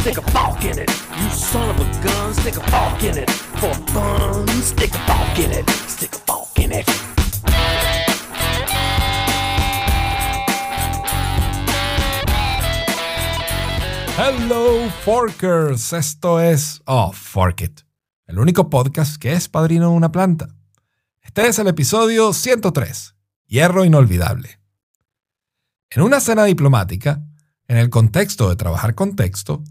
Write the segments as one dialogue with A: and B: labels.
A: stick a in it. You son of a stick a in it. For fun, stick a in it. Stick a in it.
B: Hello, Forkers. Esto es Oh, Fork It, el único podcast que es padrino de una planta. Este es el episodio 103, Hierro Inolvidable. En una cena diplomática, en el contexto de trabajar con texto,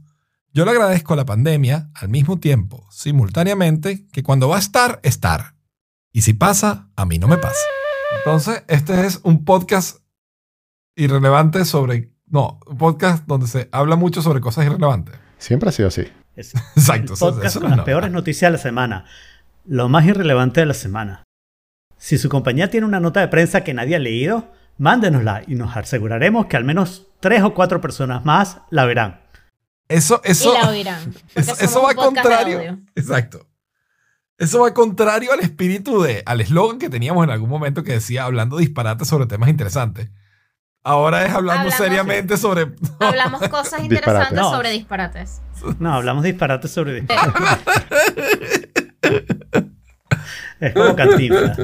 B: yo le agradezco a la pandemia al mismo tiempo, simultáneamente, que cuando va a estar, estar. Y si pasa, a mí no me pasa. Entonces, este es un podcast irrelevante sobre... No, un podcast donde se habla mucho sobre cosas irrelevantes.
C: Siempre ha sido así.
D: Es
B: Exacto.
D: el podcast
B: eso
D: con
B: no
D: las
B: es
D: peores noticias de la semana. Lo más irrelevante de la semana. Si su compañía tiene una nota de prensa que nadie ha leído, mándenosla y nos aseguraremos que al menos tres o cuatro personas más la verán.
B: Eso, eso,
E: y la oirán.
B: eso, va contrario. Exacto. Eso va contrario al espíritu de, al eslogan que teníamos en algún momento que decía hablando disparates sobre temas interesantes. Ahora es hablando
E: Hablamos-
B: seriamente sobre.
E: Hablamos cosas interesantes
C: Disparate.
D: No.
E: sobre disparates.
D: No, hablamos disparates sobre Es como cantinflas.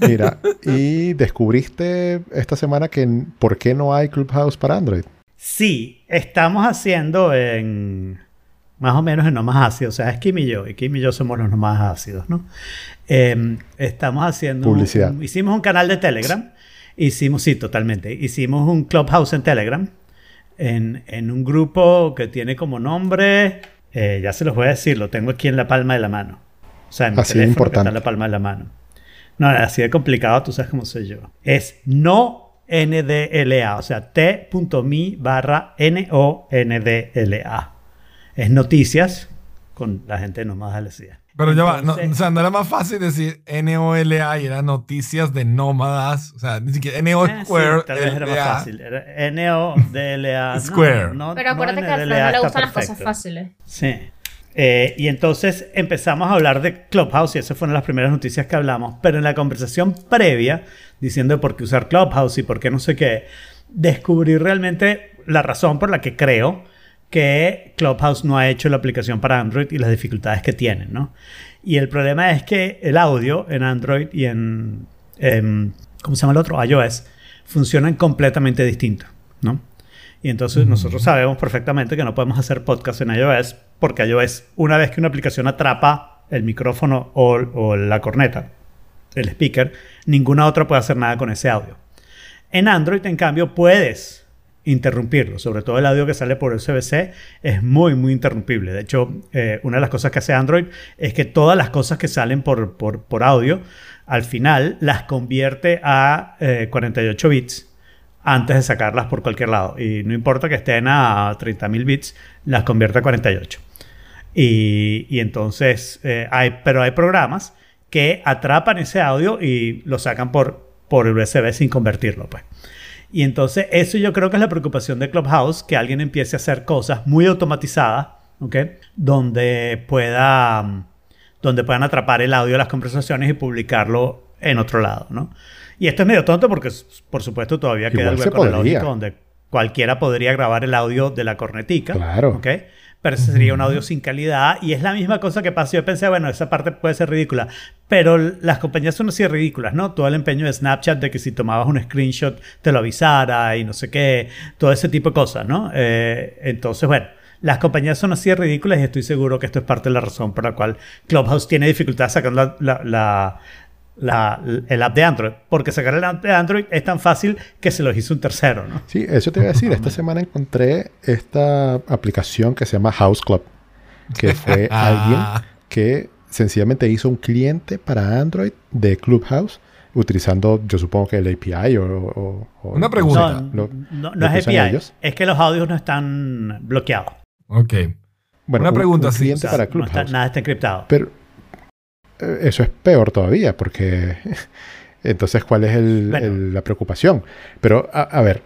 C: Mira, y descubriste esta semana que por qué no hay Clubhouse para Android.
D: Sí, estamos haciendo en más o menos en no más ácido. O sea, es Kim y yo. Y Kim y yo somos los más ácidos, ¿no? Eh, estamos haciendo...
C: Publicidad.
D: un- hicimos un canal de Telegram. Hicimos, sí, totalmente. Hicimos un Clubhouse en Telegram. En, en un grupo que tiene como nombre... eh, ya se los voy a decir. Lo tengo aquí en la palma de la mano. O sea, en mi
C: Así
D: teléfono que
C: importante.
D: está en la palma de la mano. No, así de complicado, tú sabes cómo soy yo. Es no NDLA, o sea, t.me barra N-O-N-D-L-A. Es noticias con la gente nomás decía.
B: Pero ya va, no, o sea, no era más fácil decir NOLA y era noticias de nómadas. O sea, ni siquiera NO
D: Eh, sí,
B: Square.
D: tal vez era más fácil. Era N-O-D-L-A. no,
B: Square.
D: no-
E: Pero
D: no
E: acuérdate que a Alfredo
D: NDLA
E: no le gustan las cosas fáciles.
D: Sí. Eh, y entonces empezamos a hablar de Clubhouse y esas fueron las primeras noticias que hablamos. Pero en la conversación previa, diciendo por qué usar Clubhouse y por qué no sé qué, descubrí realmente la razón por la que creo que Clubhouse no ha hecho la aplicación para Android y las dificultades que tienen, ¿no? Y el problema es que el audio en Android y en, en ¿cómo se llama el otro? iOS, funcionan completamente distinto, ¿no? Y entonces nosotros sabemos perfectamente que no podemos hacer podcast en iOS porque iOS, una vez que una aplicación atrapa el micrófono o, la corneta, el speaker, ninguna otra puede hacer nada con ese audio. En Android, en cambio, puedes interrumpirlo. Sobre todo el audio que sale por USB-C es muy, muy interrumpible. De hecho, eh, una de las cosas que hace Android es que todas las cosas que salen por, audio, al final las convierte a eh, 48 bits antes de sacarlas por cualquier lado. Y no importa que estén a 30.000 bits, las convierte a 48. Y, y entonces, eh, hay, pero hay programas que atrapan ese audio y lo sacan por, por USB sin convertirlo. Pues. Y entonces, eso yo creo que es la preocupación de Clubhouse, que alguien empiece a hacer cosas muy automatizadas, ¿ok? Donde pueda, donde puedan atrapar el audio de las conversaciones y publicarlo en otro lado, ¿no? Y esto es medio tonto porque, por supuesto, todavía queda
C: Igual
D: el
C: se
D: hueco donde cualquiera podría grabar el audio de la cornetica.
C: Claro.
D: ¿ok? Pero ese sería un audio sin calidad y es la misma cosa que pasa. Yo pensé, bueno, esa parte puede ser ridícula, pero las compañías son así de ridículas, ¿no? Todo el empeño de Snapchat de que si tomabas un screenshot te lo avisara y no sé qué, todo ese tipo de cosas, ¿no? Eh, entonces, bueno, las compañías son así de ridículas y estoy seguro que esto es parte de la razón por la cual Clubhouse tiene dificultad sacando la, la- la- la- el app de Android, porque sacar el app de Android es tan fácil que se los hizo un tercero, ¿no?
C: Sí, eso te iba a decir. Esta semana encontré esta aplicación que se llama House Club, que fue alguien
B: Ah,
C: que sencillamente hizo un cliente para Android de Clubhouse utilizando, yo supongo que el API o... o- o-
B: Una pregunta.
D: No,
C: Lo-
D: no, no es API,
C: ellos.
D: es que los audios no están bloqueados.
B: ok.
C: Bueno,
B: Una
C: un-
B: pregunta,
C: un
B: sí,
C: cliente
B: o sea,
C: para
D: No está-
C: Clubhouse.
D: nada está encriptado.
C: Pero eso es peor todavía, porque entonces, ¿cuál es el-
D: Bueno.
C: el- la preocupación? Pero, a, a ver,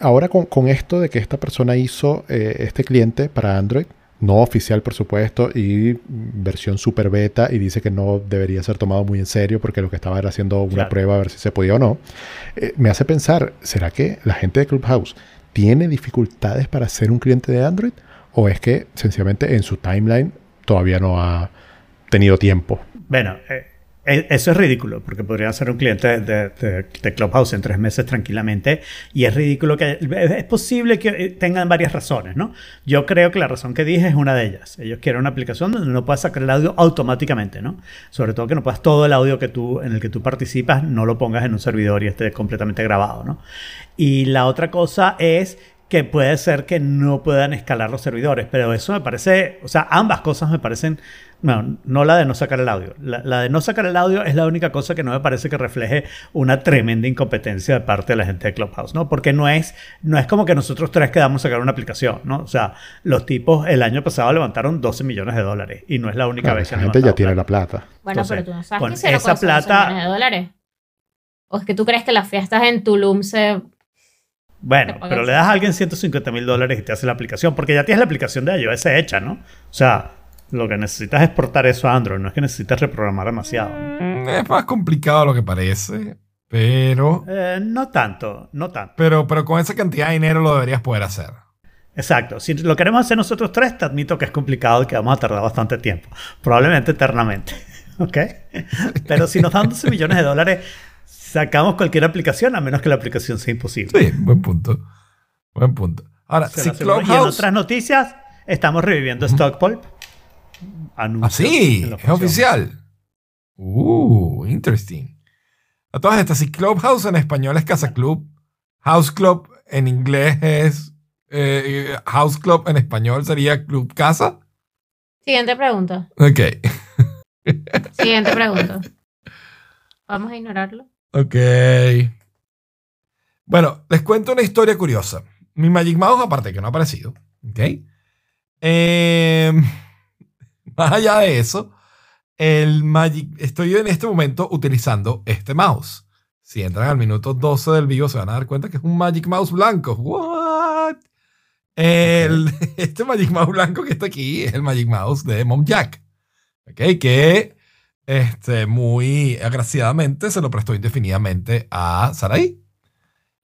C: ahora con, con esto de que esta persona hizo eh, este cliente para Android, no oficial, por supuesto, y versión super beta, y dice que no debería ser tomado muy en serio porque lo que estaba era haciendo una
D: Claro.
C: prueba a ver si se podía o no, eh, me hace pensar, ¿será que la gente de Clubhouse tiene dificultades para ser un cliente de Android o es que sencillamente en su timeline todavía no ha tenido tiempo.
D: Bueno, eh, eh, eso es ridículo, porque podría ser un cliente de, de- de Clubhouse en tres meses tranquilamente, y es ridículo que es posible que eh, tengan varias razones, ¿no? Yo creo que la razón que dije es una de ellas. Ellos quieren una aplicación donde no puedas sacar el audio automáticamente, ¿no? Sobre todo que no puedas todo el audio que tú, en el que tú participas, no lo pongas en un servidor y esté completamente grabado, ¿no? Y la otra cosa es que puede ser que no puedan escalar los servidores, pero eso me parece, o sea, ambas cosas me parecen, no, no la de no sacar el audio, la, la de no sacar el audio es la única cosa que no me parece que refleje una tremenda incompetencia de parte de la gente de Clubhouse, ¿no? Porque no es, no es como que nosotros tres quedamos a sacar una aplicación, ¿no? O sea, los tipos el año pasado levantaron 12 millones de dólares y no es la única
C: Claro,
D: vez que han
C: gente ya tiene la plata.
E: Bueno,
D: Entonces,
E: pero tú no sabes
D: con esa
E: con esos 12
D: plata-
E: millones de dólares. ¿O es que tú crees que las fiestas en Tulum se...
D: Bueno, pero le das a alguien 150 mil dólares y te hace la aplicación, porque ya tienes la aplicación de iOS hecha, ¿no? O sea, lo que necesitas es portar eso a Android, no es que necesitas reprogramar demasiado.
B: Mm, Es más complicado de lo que parece, pero,
D: Eh, no tanto, no tanto.
B: pero, pero con esa cantidad de dinero lo deberías poder hacer.
D: Exacto. Si lo queremos hacer nosotros tres, te admito que es complicado y que vamos a tardar bastante tiempo. Probablemente eternamente. ¿Ok? Pero si nos dan 12 millones de dólares, sacamos cualquier aplicación, a menos que la aplicación sea imposible.
B: Sí, buen punto. Buen punto. Ahora, si.
D: Y en
B: Clubhouse...
D: otras noticias, estamos reviviendo.
B: Ah,
D: Anuncios en la
B: es oficial. Uh, interesting. A todas estas, si Clubhouse en español es Casa Club, House Club en inglés es eh, House Club en español sería Club Casa.
E: Siguiente pregunta.
B: Ok,
E: Siguiente pregunta. Vamos a ignorarlo.
B: ok. Bueno, les cuento una historia curiosa. Mi Magic Mouse, aparte que no ha aparecido, ok. Eh, más allá de eso, el Magic, estoy en este momento utilizando este mouse. Si entran al minuto 12 del vivo se van a dar cuenta que es un Magic Mouse blanco. What? El, Este Magic Mouse blanco que está aquí es el Magic Mouse de Mom Jack. ¿Ok? Que este, muy agraciadamente se lo prestó indefinidamente a Saraí.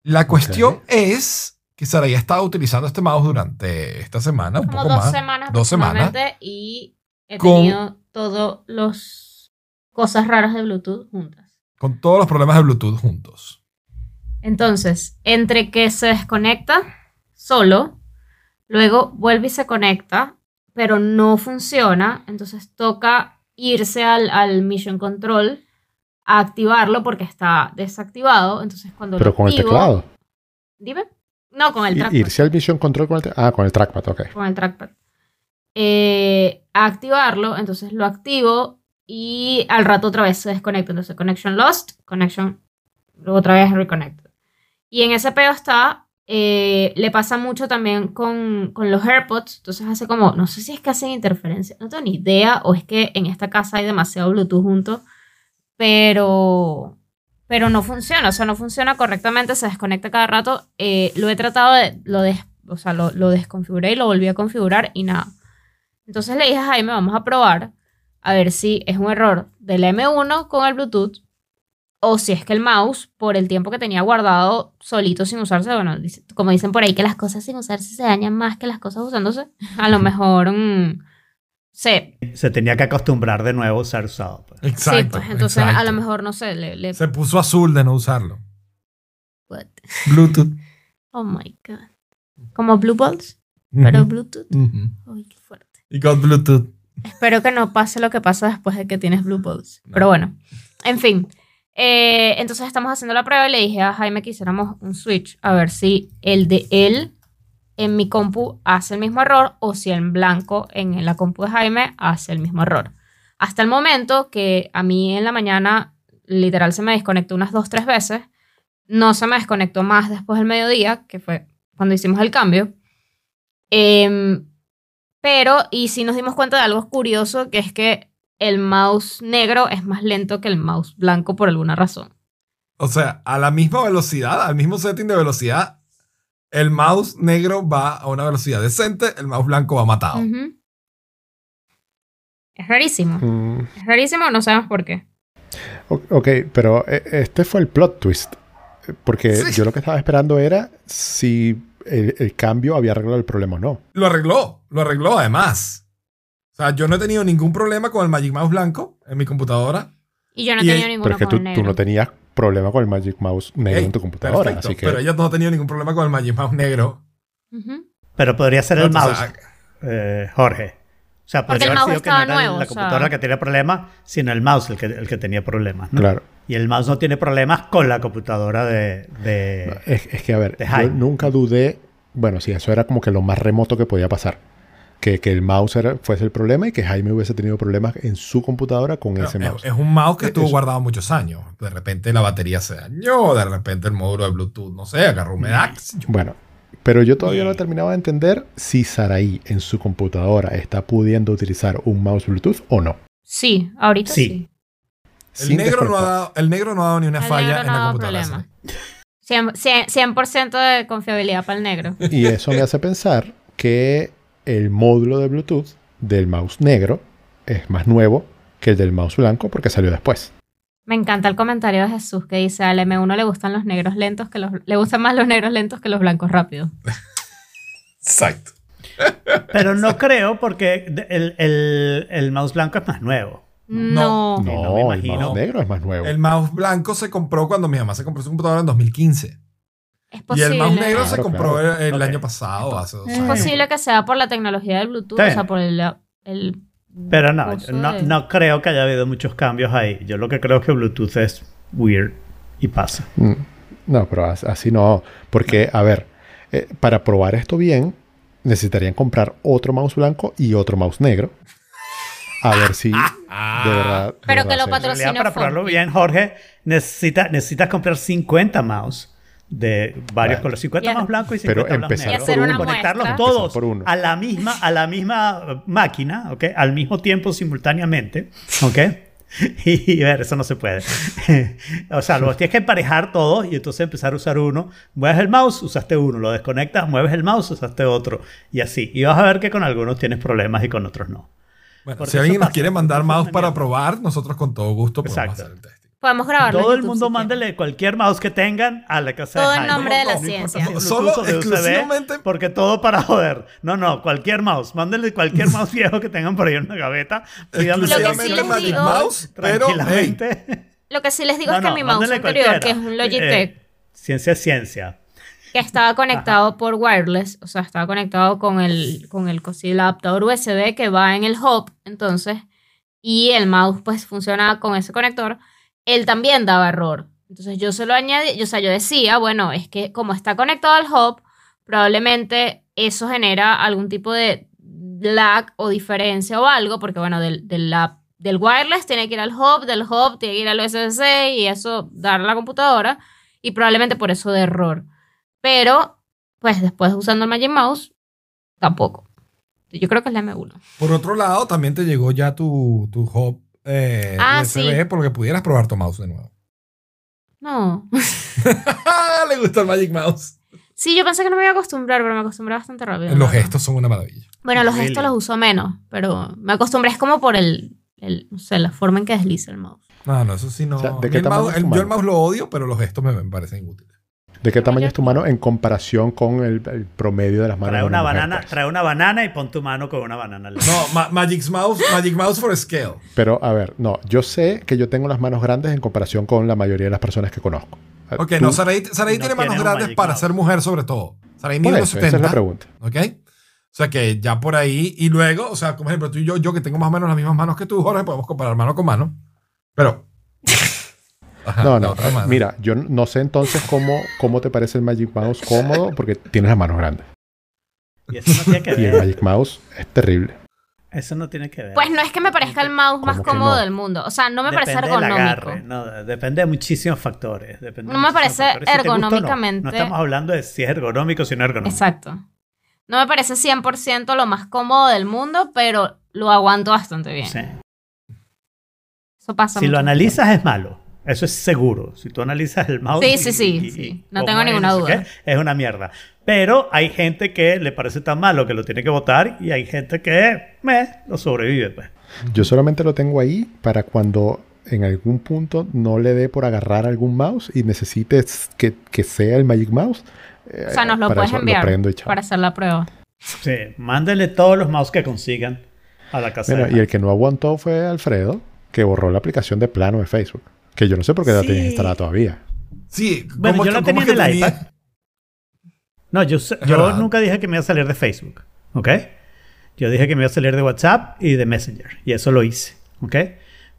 B: La cuestión es que Saraí ha estado utilizando este mouse durante esta semana, un
E: Como
B: poco
E: dos
B: más.
E: semanas
B: dos semanas.
E: y he
B: Con-
E: tenido todos los cosas raras de Bluetooth juntas.
B: Con todos los problemas de Bluetooth juntos.
E: Entonces, entre que se desconecta solo, luego vuelve y se conecta, pero no funciona, entonces toca irse al, al Mission Control a activarlo porque está desactivado. Entonces, cuando
C: Pero
E: lo
C: con el teclado.
E: Dime. No, con el trackpad.
C: Irse al Vision Control con el Ah, con el trackpad, ok.
E: con el trackpad. Eh, activarlo, entonces lo activo y al rato otra vez se desconecta. Entonces, connection lost, connection, luego otra vez reconnected. Y en ese pedo está, eh, le pasa mucho también con, con los AirPods. Entonces hace como, no sé si es que hacen interferencia, no tengo ni idea, o es que en esta casa hay demasiado Bluetooth junto, pero, pero no funciona, o sea, no funciona correctamente, se desconecta cada rato. Eh, lo he tratado de, lo o sea, lo desconfiguré y lo volví a configurar y nada. Entonces le dije a Jaime, vamos a probar a ver si es un error del M1 con el Bluetooth o si es que el mouse, por el tiempo que tenía guardado solito sin usarse, bueno, dice- como dicen por ahí que las cosas sin usarse se dañan más que las cosas usándose, a lo mejor mm, se...
D: Se tenía que acostumbrar de nuevo a ser usado. pues.
B: Exacto.
E: sí, pues entonces a lo mejor, no sé, le... le-
B: Se puso azul de no usarlo.
E: what?
B: Bluetooth.
E: Oh my God. Como Blue Balls, pero Bluetooth.
B: Y con Bluetooth.
E: Espero que no pase lo que pasa después de que tienes Blue Balls. Pero bueno, en fin. Eh, entonces estamos haciendo la prueba y le dije a Jaime que hiciéramos un switch a ver si el de él en mi compu hace el mismo error o si en blanco en la compu de Jaime hace el mismo error. Hasta el momento que a mí en la mañana literal se me desconectó unas dos, tres veces. No se me desconectó más después del mediodía, que fue cuando hicimos el cambio. Em, pero, y sí nos dimos cuenta de algo curioso, que es que el mouse negro es más lento que el mouse blanco por alguna razón.
B: O sea, a la misma velocidad, al mismo setting de velocidad, el mouse negro va a una velocidad decente, el mouse blanco va matado.
E: Es rarísimo.
C: Mm,
E: Es rarísimo, no sabemos por qué.
C: ok, pero eh, este fue el plot twist. Porque
B: Sí.
C: yo lo que estaba esperando era si el, el cambio había arreglado el problema o no.
B: Lo arregló, lo arregló además. O sea, yo no he tenido ningún problema con el Magic Mouse blanco en mi computadora.
E: Y yo no he tenido
B: el-
E: ninguno
C: Pero es que
E: con
C: tú,
E: el
C: tú no tenías problema con el Magic Mouse negro
B: Ey,
C: en tu computadora.
B: Perfecto,
C: Así que
B: Pero ella no ha tenido ningún problema con el Magic Mouse negro.
D: Pero podría ser el
B: O
D: mouse, eh, Jorge. O sea, podría
E: el
D: haber
E: mouse
D: sido que no era
E: nuevo,
D: la
E: o sea.
D: computadora la que tenía problemas, sino el mouse el que, el que tenía problemas. ¿no?
C: Claro.
D: Y el mouse no tiene problemas con la computadora de... de-
C: Es, es que, a ver, yo
D: Jaime.
C: nunca dudé. Bueno, sí, eso era como que lo más remoto que podía pasar. Que, que el mouse era- fuese el problema y que Jaime hubiese tenido problemas en su computadora con
B: Pero
C: ese
B: es,
C: mouse.
B: es un mouse que estuvo guardado muchos años. De repente la batería se dañó, de repente el módulo de Bluetooth, no sé, agarró humedad. yo.
C: Bueno, pero yo todavía no he terminado de entender si Saraí en su computadora está pudiendo utilizar un mouse Bluetooth o no.
E: Sí, ahorita sí.
D: Sí.
B: El negro, no ha dado, el negro no ha dado ni una
E: El
B: falla
E: negro
B: en
E: no
B: la computadora.
E: problema.
B: ¿sí?
E: 100%, 100% de confiabilidad para el negro.
C: Y eso me hace pensar que el módulo de Bluetooth del mouse negro es más nuevo que el del mouse blanco porque salió después.
E: Me encanta el comentario de Jesús que dice al M1 le gustan los negros lentos que los le gustan más los negros lentos que los blancos rápidos.
B: Exacto.
D: Pero no creo porque de- el, el- el mouse blanco es más nuevo.
E: No.
C: No,
D: no me
C: el
D: imagino.
C: mouse negro es más nuevo.
B: El mouse blanco se compró cuando mi mamá se compró su computadora en 2015.
E: Es
B: Y
E: posible.
B: el mouse negro se compró
C: claro.
B: el, año pasado, hace dos
E: Es
B: años.
E: posible que sea por la tecnología del Bluetooth, o sea, por el, el
D: Pero no, no,
E: de-
D: no creo que haya habido muchos cambios ahí. Yo lo que creo es que Bluetooth es weird y pasa.
C: Mm, No, pero as- así no. Porque, a ver, eh, para probar esto bien, necesitarían comprar otro mouse blanco y otro mouse negro. A ver si de verdad. de
E: Pero que
C: verdad
E: lo Patrocina
D: para probarlo bien, Jorge, necesita, necesitas comprar 50 mouse de varios
C: Bueno.
D: colores. 50
E: Ya.
D: mouse blancos y
C: Pero
D: 50 mouse
C: empezar
D: negros.
E: por
D: conectarlos todos
C: por uno.
D: a la misma a la misma eh, máquina, ¿ok? Al mismo tiempo, simultáneamente, ¿ok? Y, ver, eso no se puede. o sea, los tienes que emparejar todos y entonces empezar a usar uno. Mueves el mouse, usaste uno. Lo desconectas, mueves el mouse, usaste otro. Y así. Y vas a ver que con algunos tienes problemas y con otros no.
B: Bueno, si alguien nos quiere mandar mouse para probar, nosotros con todo gusto podemos
D: Exacto.
B: hacer el testing.
E: Podemos grabarlo.
D: Todo el
E: YouTube
D: mundo
E: si
D: mándele cualquier mouse que tengan a la casa
E: Todo
D: de
E: en
D: Jaime.
E: nombre de la
D: No
E: ciencia.
B: Solo
D: USB,
B: exclusivamente-
D: porque todo para joder. No, no, cualquier mouse. Mándenle cualquier mouse viejo que tengan por ahí en una gaveta. Pídanle
E: Lo que sí
B: Exclusivamente
E: les
B: Magic
E: digo-
B: Mouse, pero hey.
E: Lo que sí les digo
D: No,
E: es que
D: no,
E: mi mouse anterior,
D: cualquiera.
E: que es un Logitech,
D: Eh, ciencia es ciencia.
E: Que estaba conectado por wireless, o sea, estaba conectado con el, con el, el adaptador USB que va en el hub, entonces, y el mouse pues funcionaba con ese conector, él también daba error. Entonces yo se lo añadí, yo, o sea, yo decía, bueno, es que como está conectado al hub, probablemente eso genera algún tipo de lag o diferencia o algo, porque bueno, del, del, wireless tiene que ir al hub, del hub tiene que ir al USB-C y eso dar a la computadora, y probablemente por eso de error. Pero, pues después usando el Magic Mouse, tampoco. Yo creo que es la M1.
B: Por otro lado, también te llegó ya tu, tu hub eh,
E: Ah,
B: USB
E: sí.
B: porque pudieras probar tu mouse de nuevo.
E: No.
B: Le gusta el Magic Mouse.
E: Sí, yo pensé que no me iba a acostumbrar, pero me acostumbré bastante rápido.
B: Los
E: ¿no?
B: gestos son una maravilla.
E: Bueno, los gestos los uso menos, pero me acostumbré. Es como por el, el, no sé, la forma en que desliza el mouse.
B: No, no, eso sí no.
C: O sea, ¿de
B: A
C: qué
B: mí el mouse- el- yo el mouse lo odio, pero los gestos me, me parecen útiles.
C: ¿De qué tamaño es tu mano en comparación con el, el promedio de las manos
D: Trae
C: de
D: una
C: mujer,
D: banana,
C: pues?
D: trae una banana y pon tu mano con una banana. al lado.
B: No, Ma- Magic Mouse, Magic Mouse for Scale.
C: Pero, a ver, no, yo sé que yo tengo las manos grandes en comparación con la mayoría de las personas que conozco.
B: Ok,
C: Tú-
B: no, Saraí, Saraí
D: no
B: tiene manos grandes
D: Magic
B: para
D: Mouse.
B: ser mujer sobre todo. Saraí
C: por
B: mide
C: esa es la
B: 70.
C: pregunta.
B: ¿Ok? O sea que ya por ahí. Y luego, o sea, como ejemplo, tú y yo, yo que tengo más o menos las mismas manos que tú, Jorge, podemos comparar mano con mano. Pero. Ajá,
C: No, no, mira, yo no sé entonces cómo, cómo te parece el Magic Mouse cómodo porque tienes las manos grandes.
D: Y eso no tiene que
C: Y el
D: ver.
C: Magic Mouse es terrible.
D: Eso no tiene que ver.
E: Pues no es que me parezca el mouse más
C: ¿Cómo que
E: cómodo
C: no?
E: del mundo. O sea, no me
D: Depende
E: parece
D: del
E: ergonómico.
D: agarre, no, depende de muchísimos factores. depende
E: No me parece
D: factores. Si te gusta o no.
E: ergonómicamente-
D: No, estamos hablando de si es ergonómico o si no es ergonómico.
E: Exacto. No me parece 100% lo más cómodo del mundo, pero lo aguanto bastante bien.
D: Sí.
E: Eso pasa
D: Si lo analizas es malo. Eso es seguro. Si tú analizas el mouse.
E: Sí,
D: y-
E: sí, sí,
D: y-
E: sí.
D: y
E: No tengo ninguna duda.
D: qué, es una mierda. Pero hay gente que le parece tan malo que lo tiene que votar y hay gente que me lo sobrevive. Pues.
C: Yo solamente lo tengo ahí para cuando en algún punto no le dé por agarrar algún mouse y necesites que, que sea el Magic Mouse, eh,
E: O sea, nos lo puedes
C: eso
E: enviar
C: prendo y chao.
E: para hacer la prueba.
D: Sí, mándenle todos los mouse que consigan a la casa.
C: Mira,
D: de
C: y el que no aguantó fue Alfredo, que borró la aplicación de plano de Facebook. Que yo no sé por qué la
D: Sí.
C: tienes instalada todavía.
B: Sí,
D: Bueno,
B: ¿cómo
D: yo la tenía en el
B: tenía-
D: iPad. No, yo, yo nunca dije que me iba a salir de Facebook, ¿ok? Yo dije que me iba a salir de WhatsApp y de Messenger, y eso lo hice, ¿ok?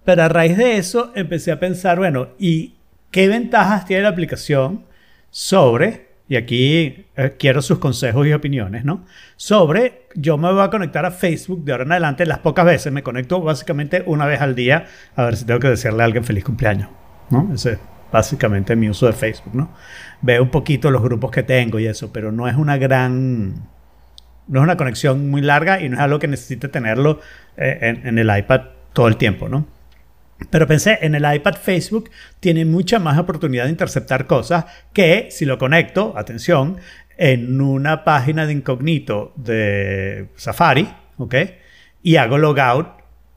D: Pero a raíz de eso empecé a pensar, bueno, ¿y qué ventajas tiene la aplicación sobre, y aquí eh, quiero sus consejos y opiniones, ¿no? Sobre, yo me voy a conectar a Facebook de ahora en adelante, las pocas veces, me conecto básicamente una vez al día a ver si tengo que decirle a alguien feliz cumpleaños, ¿no? Ese es básicamente mi uso de Facebook, ¿no? Veo un poquito los grupos que tengo y eso, pero no es una gran no es una conexión muy larga y no es algo que necesite tenerlo eh, en, en el iPad todo el tiempo, ¿no? Pero pensé, en el iPad Facebook tiene mucha más oportunidad de interceptar cosas que si lo conecto, atención, en una página de incógnito de Safari, ¿ok? Y hago logout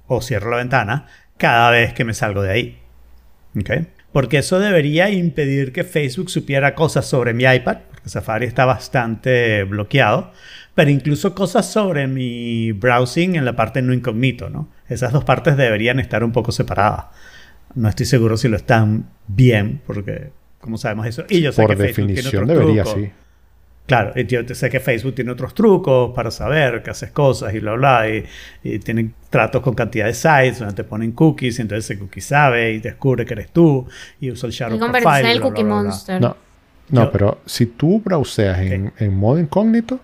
D: o cierro la ventana cada vez que me salgo de ahí. ¿Ok? Porque eso debería impedir que Facebook supiera cosas sobre mi iPad, porque Safari está bastante bloqueado, pero incluso cosas sobre mi browsing en la parte no incógnito, ¿no? Esas dos partes deberían estar un poco separadas. No estoy seguro si lo están bien, porque, como sabemos eso? Y yo sé
C: Por
D: que Facebook tiene
C: definición
D: otros
C: debería,
D: trucos.
C: sí.
D: Claro, y yo sé que Facebook tiene otros trucos para saber que haces cosas y bla, bla, y, y tienen tratos con cantidad de sites donde te ponen cookies, y entonces ese cookie sabe y descubre que eres tú, y usa el shadow profile.
E: el Cookie
D: bla, bla.
E: Monster.
C: No, no
D: Yo-
C: pero si tú browseas en, en modo incógnito,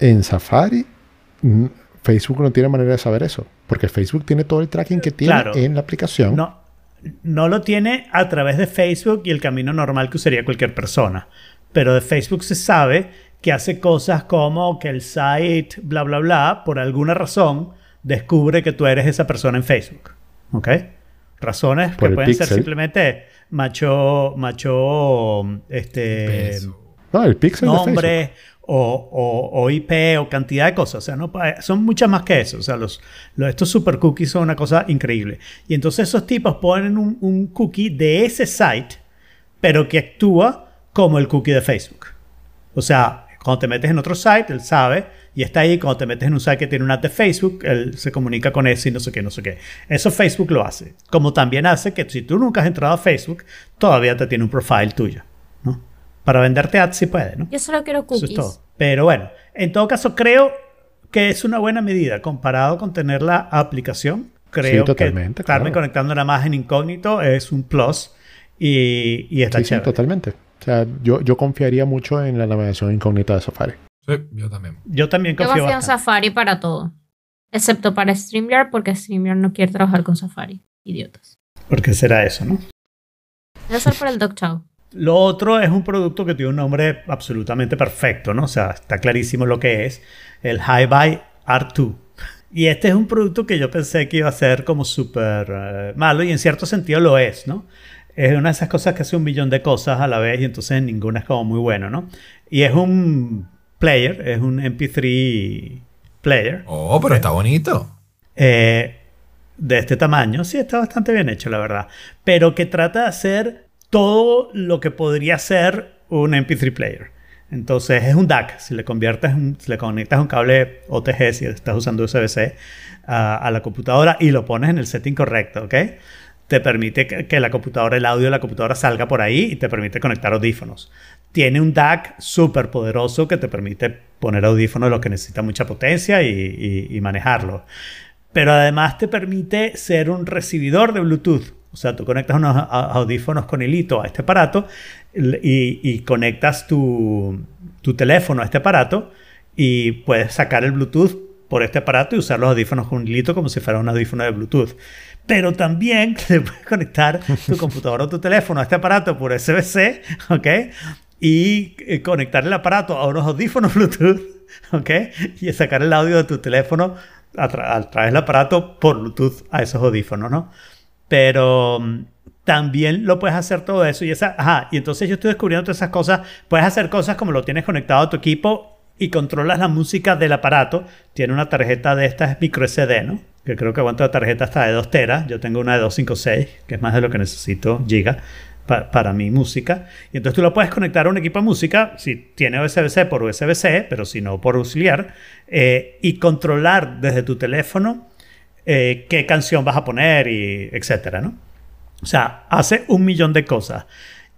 C: en Safari, mm, Facebook no tiene manera de saber eso. Porque Facebook tiene todo el tracking que tiene
D: Claro.
C: en la aplicación.
D: No, no lo tiene a través de Facebook y el camino normal que usaría cualquier persona. Pero de Facebook se sabe que hace cosas como que el site, bla, bla, bla, por alguna razón, descubre que tú eres esa persona en Facebook. ¿Ok? Razones
C: Por
D: que pueden ser simplemente macho, macho, este,
B: Peso.
C: No, el pixel de Facebook.
D: nombre o, o- o IP o cantidad de cosas. O sea, no, son muchas más que eso. O sea, los, estos super cookies son una cosa increíble. Y entonces esos tipos ponen un, cookie de ese site, pero que actúa como el cookie de Facebook. O sea, cuando te metes en otro site, él sabe y está ahí. Cuando te metes en un site que tiene una app de Facebook, él se comunica con ese y no sé qué, no sé qué. Eso Facebook lo hace. Como también hace que si tú nunca has entrado a Facebook, todavía te tiene un profile tuyo. Para venderte ads sí puede, ¿no?
E: Yo solo quiero
D: Eso
E: cookies.
D: es todo. Pero bueno, en todo caso creo que es una buena medida comparado con tener la aplicación. Creo
C: totalmente,
D: que estarme
C: claro.
D: conectando nada más en incógnito es un plus y, y está
C: Sí, sí, totalmente. O sea, yo, yo confiaría mucho en la navegación incógnita de Safari.
B: Sí, yo también.
D: Yo también
E: Yo
D: confío
E: confío en
D: bastante.
E: Safari para todo. Excepto para StreamYard, porque StreamYard no quiere trabajar con Safari. Idiotas.
D: ¿Por qué será eso, no?
E: Debe ser por el Doc Chow.
D: Lo otro es un producto que tiene un nombre absolutamente perfecto, ¿no? O sea, está clarísimo lo que es. El Hi-Fi R2. Y este es un producto que yo pensé que iba a ser como súper eh, malo y en cierto sentido lo es, ¿no? Es una de esas cosas que hace un millón de cosas a la vez y entonces ninguna es como muy bueno, ¿no? Y es un player, es un MP3 player.
B: Oh, pero está bonito.
D: eh, de este tamaño. Sí, está bastante bien hecho, la verdad. Pero que trata de hacer todo lo que podría ser un MP3 player. Entonces es un DAC. Si le conviertes, un- si le conectas un cable OTG, si estás usando USB-C a, la computadora y lo pones en el setting correcto, ¿ok? Te permite que, la computadora, el audio de la computadora salga por ahí y te permite conectar audífonos. Tiene un DAC súper poderoso que te permite poner audífonos lo que necesita mucha potencia y, y- y manejarlo. Pero además te permite ser un recibidor de Bluetooth. O sea, tú conectas unos audífonos con hilito a este aparato y, conectas tu, teléfono a este aparato y puedes sacar el Bluetooth por este aparato y usar los audífonos con hilito como si fuera un audífono de Bluetooth. Pero también le puedes conectar tu computadora o tu teléfono a este aparato por USB-C, ¿ok? Y eh, conectar el aparato a unos audífonos Bluetooth, ¿ok? Y sacar el audio de tu teléfono a, a través del aparato por Bluetooth a esos audífonos, ¿no? Pero mm, también lo puedes hacer todo eso y esa, y entonces yo estoy descubriendo todas esas cosas, puedes hacer cosas como lo tienes conectado a tu equipo y controlas la música del aparato, tiene una tarjeta de estas micro SD, ¿no? Que creo que aguanta la tarjeta hasta de 2 teras. Yo tengo una de 256, que es más de lo que necesito giga pa- para mi música. Y entonces tú lo puedes conectar a un equipo de música, si tiene USB-C por USB-C, pero si no por auxiliar, eh, y controlar desde tu teléfono eh, qué canción vas a poner y etcétera, ¿no? O sea, hace un millón de cosas.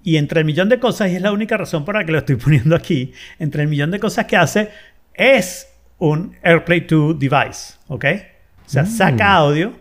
D: Y entre el millón de cosas, y es la única razón por la que lo estoy poniendo aquí, entre el millón de cosas que hace, es un AirPlay 2 device, ¿ok? O sea, saca audio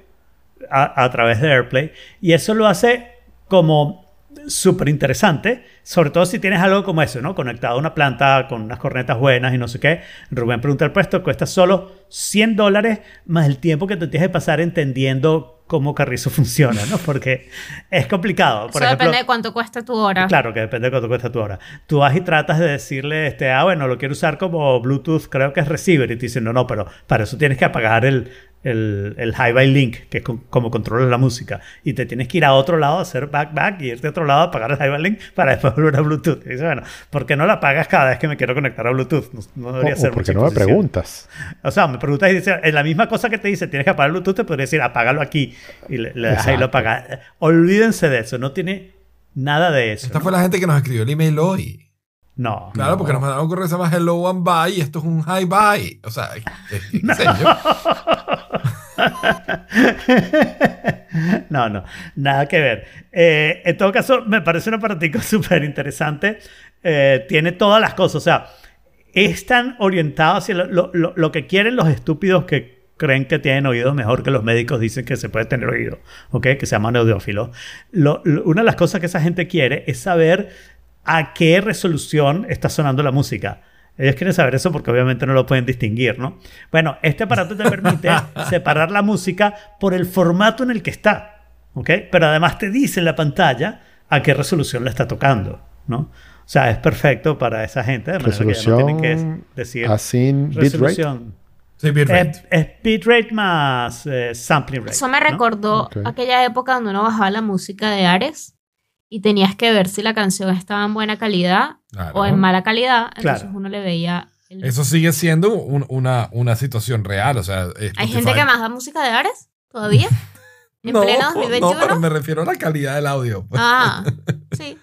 D: a, a través de AirPlay y eso lo hace como súper interesante, sobre todo si tienes algo como eso, ¿no? Conectado a una planta con unas cornetas buenas y no sé qué. Rubén pregunta el puesto, cuesta solo 100 dólares más el tiempo que te tienes que pasar entendiendo cómo Carrizo funciona, ¿no? Porque es complicado. Por
E: Eso
D: ejemplo,
E: depende de cuánto cuesta tu hora.
D: Claro, que depende de cuánto cuesta tu hora. Tú vas y tratas de decirle, este, ah, bueno, lo quiero usar como Bluetooth, creo que es receiver. Y te dicen, no, no, pero para eso tienes que apagar el, el, el Hi-Fi Link, que es con- como controlas la música. Y te tienes que ir a otro lado, a hacer back, back, y irte a otro lado a apagar el Hi-Fi Link para después volver a Bluetooth. Y dice, bueno, ¿por qué no la apagas cada vez que me quiero conectar a Bluetooth? No, no debería
C: O- o
D: ser
C: porque no me preguntas.
D: O sea, me preguntas y dice, en la misma cosa que te dice, tienes que apagar el Bluetooth, te podría decir, apágalo aquí. Y le, le das ahí lo apagas. Olvídense de eso, no tiene nada de eso.
B: Esta
D: ¿no?
B: fue la gente que nos escribió el email hoy.
D: No.
B: Claro, porque nos mandaron un correo que se llama Hello One Bye y esto es un Hi Bye. O sea, ¿qué qué sé yo?
D: no, no, nada que ver. Eh, en todo caso, me parece un aparatico súper interesante. Eh, tiene todas las cosas, o sea, es tan orientado hacia lo, lo- lo- que quieren los estúpidos que creen que tienen oídos mejor que los médicos dicen que se puede tener oído, ¿ok? Que se llaman audiófilos. Lo- lo- una de las cosas que esa gente quiere es saber a qué resolución está sonando la música. Ellos quieren saber eso porque obviamente no lo pueden distinguir, ¿no? Bueno, este aparato te permite separar la música por el formato en el que está, ¿ok? Pero además te dice en la pantalla a qué resolución la está tocando, ¿no? O sea, es perfecto para esa gente, de manera que ya no
C: Resolución
D: tienen que decir
C: así, bitrate.
D: resolución.
B: Sí, bitrate.
D: Es, es bitrate más eh, sampling rate.
E: Eso me
D: ¿no?
E: recordó
C: Ok.
E: aquella época donde uno bajaba la música de Ares y tenías que ver si la canción estaba en buena calidad
B: Claro.
E: o en mala calidad. Entonces
D: Claro.
E: uno le veía. el-
B: Eso sigue siendo un- una, una situación real. O sea,
E: Hay
B: Spotify-
E: gente que más da música de Ares todavía. En
B: no,
E: pleno
B: No,
E: 2021.
B: pero me refiero a la calidad del audio.
E: Ah, sí.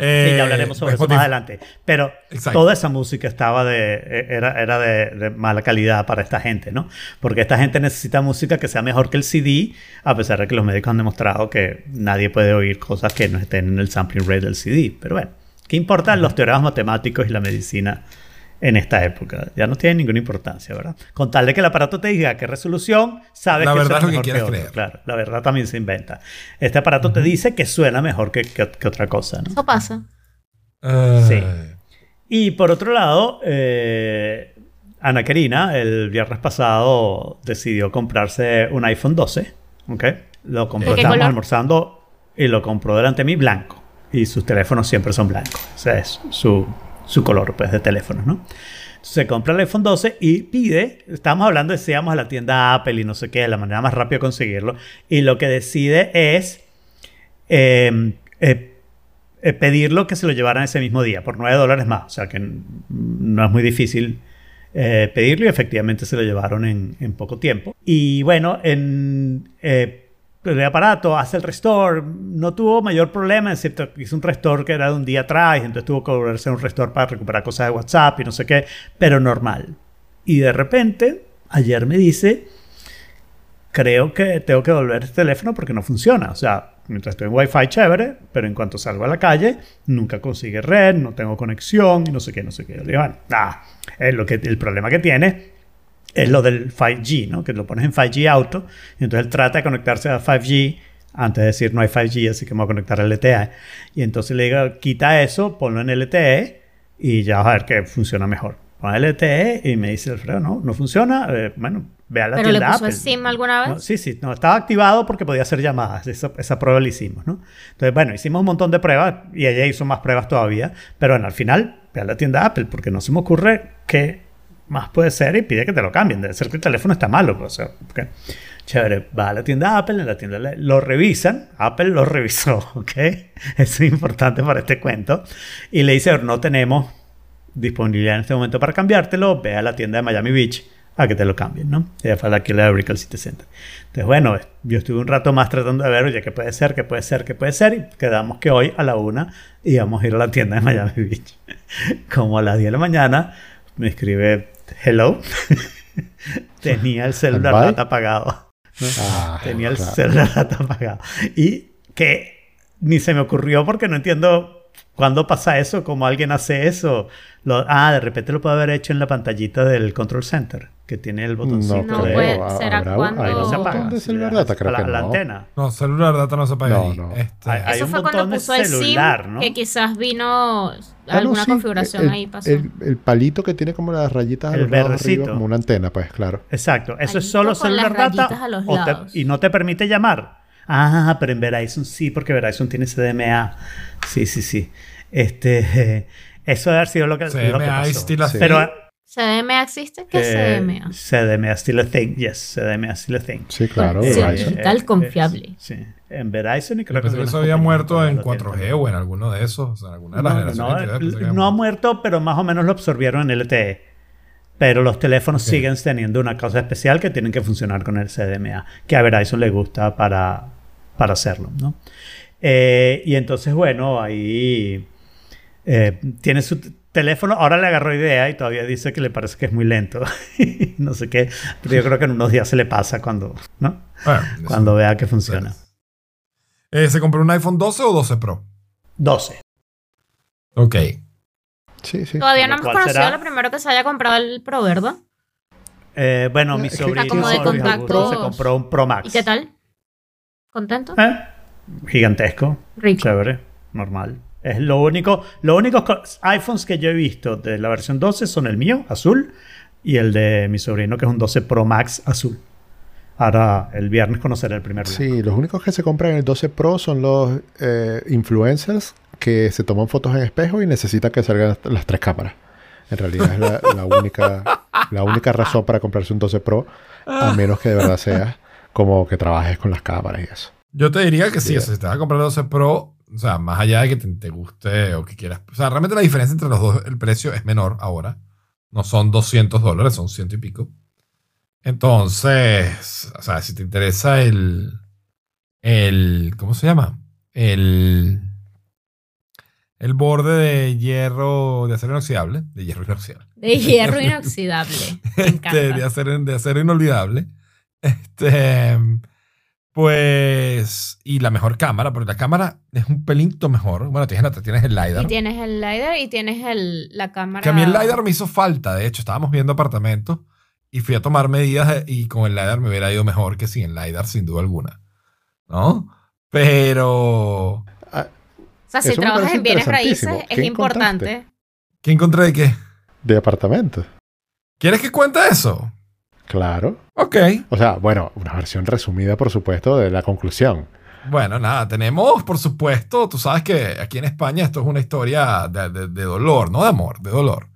B: Eh,
D: Sí, ya hablaremos sobre eso más adelante. Pero
B: Exacto.
D: toda esa música estaba de, eh, era, era de, de mala calidad para esta gente, ¿no? Porque esta gente necesita música que sea mejor que el CD, a pesar de que los médicos han demostrado que nadie puede oír cosas que no estén en el sampling rate del CD. Pero bueno, ¿qué importan los teoremas matemáticos y la medicina en esta época? Ya no tienen ninguna importancia, ¿verdad? Con tal de que el aparato te diga qué resolución, sabes
B: La
D: que
B: verdad
D: suena
B: es lo que
D: mejor
B: quieres
D: otro.
B: creer.
D: Claro, la verdad también se inventa. Este aparato te dice que suena mejor que, que- que otra cosa, ¿no?
E: Eso pasa.
D: Sí. Y por otro lado, eh, Ana Karina el viernes pasado decidió comprarse un iPhone 12. ¿ok? Lo compró,
E: ¿De qué
D: estábamos
E: color?
D: almorzando y lo compró delante de mí blanco. Y sus teléfonos siempre son blancos. Ese es su, su color pues, de teléfono, ¿no? Se compra el iPhone 12 y pide, estábamos hablando de si a la tienda Apple y no sé qué, la manera más rápida de conseguirlo. Y lo que decide es eh, eh, eh, pedirlo que se lo llevaran ese mismo día, por 9 dólares más. O sea que no es muy difícil eh, pedirlo y efectivamente se lo llevaron en, en poco tiempo. Y bueno, en, eh, el aparato hace el restore, no tuvo mayor problema, excepto que hizo un restore que era de un día atrás, entonces tuvo que volverse a un restore para recuperar cosas de WhatsApp y no sé qué, pero normal. Y de repente, ayer me dice, creo que tengo que volver este teléfono porque no funciona. O sea, mientras estoy en Wi-Fi chévere, pero en cuanto salgo a la calle, nunca consigue red, no tengo conexión y no sé qué, no sé qué. Le digo, bueno, nada, es lo que, el problema que tiene es lo del 5G, ¿no? Que lo pones en 5G auto y entonces él trata de conectarse a 5G antes de decir no hay 5G, así que me voy a conectar al LTE. Y entonces le digo, quita eso, ponlo en LTE y ya vas a ver que funciona mejor. Pon LTE y me dice Alfredo, no, no funciona. Eh, bueno, ve a la
E: ¿Pero le
D: tienda
E: puso
D: Apple.
E: SIM alguna vez?
D: No, sí, sí, no, estaba activado porque podía hacer llamadas. Esa, esa prueba la hicimos, ¿no? Entonces, bueno, hicimos un montón de pruebas y ella hizo más pruebas todavía. Pero bueno, al final, ve a la tienda Apple porque no se me ocurre qué más puede ser y pide que te lo cambien. Debe ser que el teléfono está malo. pues, o sea, porque- Chévere, va a la tienda Apple, en la tienda lo revisan, Apple lo revisó, ¿ok? Eso es importante para este cuento. Y le dice, no tenemos disponibilidad en este momento para cambiártelo, ve a la tienda de Miami Beach a que te lo cambien, ¿no? Y fue aquí la Recall City Center. Entonces, bueno, yo estuve un rato más tratando de ver, oye, qué puede ser, qué puede ser, qué puede ser, y quedamos que hoy a la una íbamos a ir a la tienda de Miami Beach. Como a las 10 de la mañana me escribe, hello, tenía el celular data apagado.
C: Ah,
D: Tenía el
C: claro.
D: celular data apagado. Y que ni se me ocurrió porque no entiendo cuándo pasa eso, cómo alguien hace eso. Lo- ah, de repente lo puede haber hecho en la pantallita del control center, que tiene el botoncito.
E: No
D: de-
E: puede-
C: ¿Habrá-
E: será cuando-
D: no se apaga.
C: botón de
D: si
C: celular data? Creo
D: a la,
C: que
D: a la
C: no.
D: antena.
B: No, celular data no se apaga
C: No,
B: ahí.
C: no.
B: Este,
D: Hay- hay
E: Eso
D: un
E: fue cuando puso el
D: celular,
E: SIM,
D: ¿no?
E: que quizás vino
C: Ah, no,
E: alguna
C: sí,
E: configuración
C: el-
E: ahí pasó.
C: El, el palito que tiene como las rayitas a
D: El
C: los lados
D: verdecito.
C: arriba, como una antena, pues claro.
D: Exacto. Eso es solo celular data
E: a
D: o te- y no te permite llamar. Ah, pero en Verizon sí, porque Verizon tiene CDMA. Sí, sí, sí. Este, eso debe haber sido lo que, lo que
B: CMA
D: pasó.
B: a.
D: Pero
E: ¿CDMA existe? ¿Qué es
D: eh,
E: CDMA?
D: CDMA still a thing. Yes, CDMA still a thing.
C: Sí, claro.
E: Sí. Total confiable.
D: Sí. En Verizon y creo que
B: pensé que eso
D: algunas
B: había muerto en
D: lo tienen
B: 4G
D: también.
B: o en alguno de esos. O sea, en alguna de las
D: No,
B: generaciones
D: no,
B: que
D: ha
B: muerto.
D: pero más o menos lo absorbieron en LTE. Pero los teléfonos siguen teniendo una cosa especial que tienen que funcionar con el CDMA, que a Verizon le gusta para, para hacerlo, ¿no? Eh, y entonces, bueno, ahí eh, tiene su teléfono, ahora le agarró idea y todavía dice que le parece que es muy lento. no sé qué, pero yo creo que en unos días se le pasa cuando, ¿no?
B: Bueno,
D: Cuando vea que funciona.
B: Eh, ¿Se compró un iPhone 12 o 12 Pro?
D: 12.
B: Ok.
C: Sí, sí.
E: Todavía no hemos conocido
D: será-
E: lo primero que se haya comprado el Pro, ¿verdad?
D: Eh, bueno, mi sobrino
C: como de
D: Augusto, se compró un Pro Max.
E: ¿Y qué tal? ¿Contento?
D: ¿Eh? Gigantesco.
E: Rico.
D: Chévere. Normal. Es lo único. Los únicos co- iPhones que yo he visto de la versión 12 son el mío, azul, y el de mi sobrino, que es un 12 Pro Max azul. Ahora, el viernes conoceré el primer blanco.
C: Sí, los únicos que se compran en el 12 Pro son los eh, influencers que se toman fotos en espejo y necesitan que salgan las, tres cámaras. En realidad es la, la única, la única razón para comprarse un 12 Pro, a menos que de verdad sea como que trabajes con las cámaras y eso.
B: Yo te diría que sí, sea, si te vas a comprar el 12 Pro, o sea, más allá de que te, te guste o que quieras. O sea, realmente la diferencia entre los dos, el precio es menor ahora. No son 200 dólares, son ciento y pico. Entonces, o sea, si te interesa el. el ¿Cómo se llama? El. El borde de hierro, de acero inoxidable. De hierro inoxidable.
E: De hierro inoxidable. Me encanta.
B: Este, de, acero, de acero inolvidable. Este. Pues. Y la mejor cámara, porque la cámara es un pelito mejor. Bueno, tienes, tienes el LiDAR.
E: Y tienes el LiDAR y tienes el, la cámara.
B: Que a mí el LiDAR me hizo falta. De hecho, estábamos viendo apartamentos y fui a tomar medidas y con el LiDAR me hubiera ido mejor que sin el LiDAR, sin duda alguna. ¿No? Pero.
E: O sea, si trabajas en bienes raíces, es
C: ¿Qué
E: importante.
B: ¿Qué encontré de qué?
C: De apartamentos.
B: ¿Quieres que cuente eso?
C: Claro.
B: Ok.
C: O sea, bueno, una versión resumida, por supuesto, de la conclusión.
B: Bueno, nada, tenemos, por supuesto, tú sabes que aquí en España esto es una historia de, de- de dolor, no de amor, de dolor.